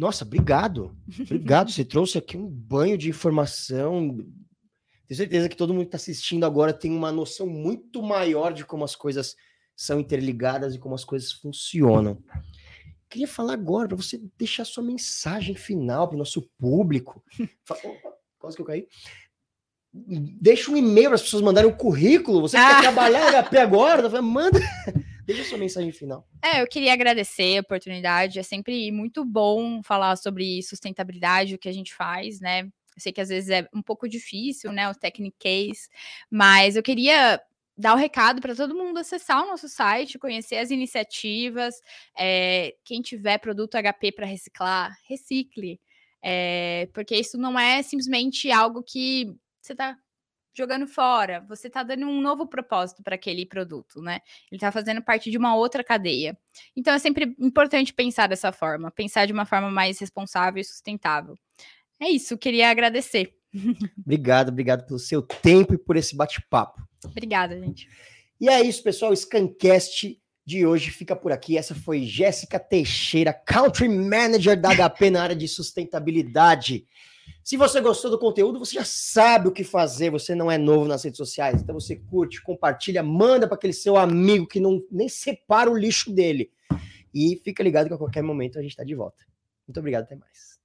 nossa, obrigado. Obrigado. Você trouxe aqui um banho de informação. Tenho certeza que todo mundo que está assistindo agora tem uma noção muito maior de como as coisas são interligadas e como as coisas funcionam. Queria falar agora para você deixar sua mensagem final para o nosso público. Opa, quase que eu caí. Deixa um e-mail para as pessoas mandarem o um currículo. Você ah. quer trabalhar em HP agora? Manda. Deixa sua mensagem final. É, eu queria agradecer a oportunidade. É sempre muito bom falar sobre sustentabilidade, o que a gente faz, né? Eu sei que às vezes é um pouco difícil, né? O Technicase, mas eu queria dar o recado para todo mundo acessar o nosso site, conhecer as iniciativas. É, quem tiver produto HP para reciclar, recicle. É, porque isso não é simplesmente algo que você está jogando fora, você está dando um novo propósito para aquele produto, né? Ele está fazendo parte de uma outra cadeia. Então é sempre importante pensar dessa forma, pensar de uma forma mais responsável e sustentável. É isso, queria agradecer. obrigado, obrigado pelo seu tempo e por esse bate-papo. Obrigada, gente. E é isso, pessoal. O Scancast de hoje fica por aqui. Essa foi Jéssica Teixeira, Country Manager da HP na área de sustentabilidade. Se você gostou do conteúdo, você já sabe o que fazer. Você não é novo nas redes sociais, então você curte, compartilha, manda para aquele seu amigo que não nem separa o lixo dele. E fica ligado que a qualquer momento a gente está de volta. Muito obrigado, até mais.